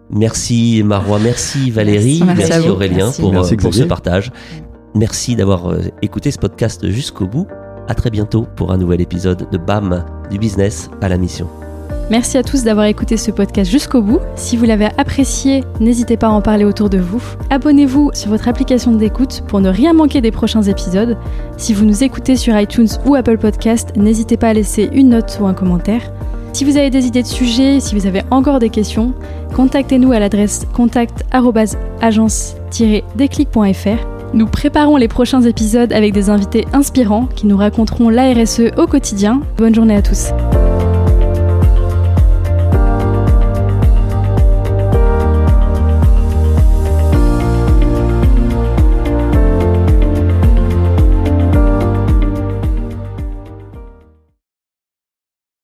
Merci Marois, merci Valérie, merci, Aurélien Pour, pour, ce partage. Merci d'avoir écouté ce podcast jusqu'au bout. À très bientôt pour un nouvel épisode de BAM, du business à la mission. Merci à tous d'avoir écouté ce podcast jusqu'au bout. Si vous l'avez apprécié, n'hésitez pas à en parler autour de vous. Abonnez-vous sur votre application d'écoute pour ne rien manquer des prochains épisodes. Si vous nous écoutez sur iTunes ou Apple Podcast, n'hésitez pas à laisser une note ou un commentaire. Si vous avez des idées de sujets, si vous avez encore des questions, contactez-nous à l'adresse contact-agence-déclic.fr. Nous préparons les prochains épisodes avec des invités inspirants qui nous raconteront l'ARSE au quotidien. Bonne journée à tous.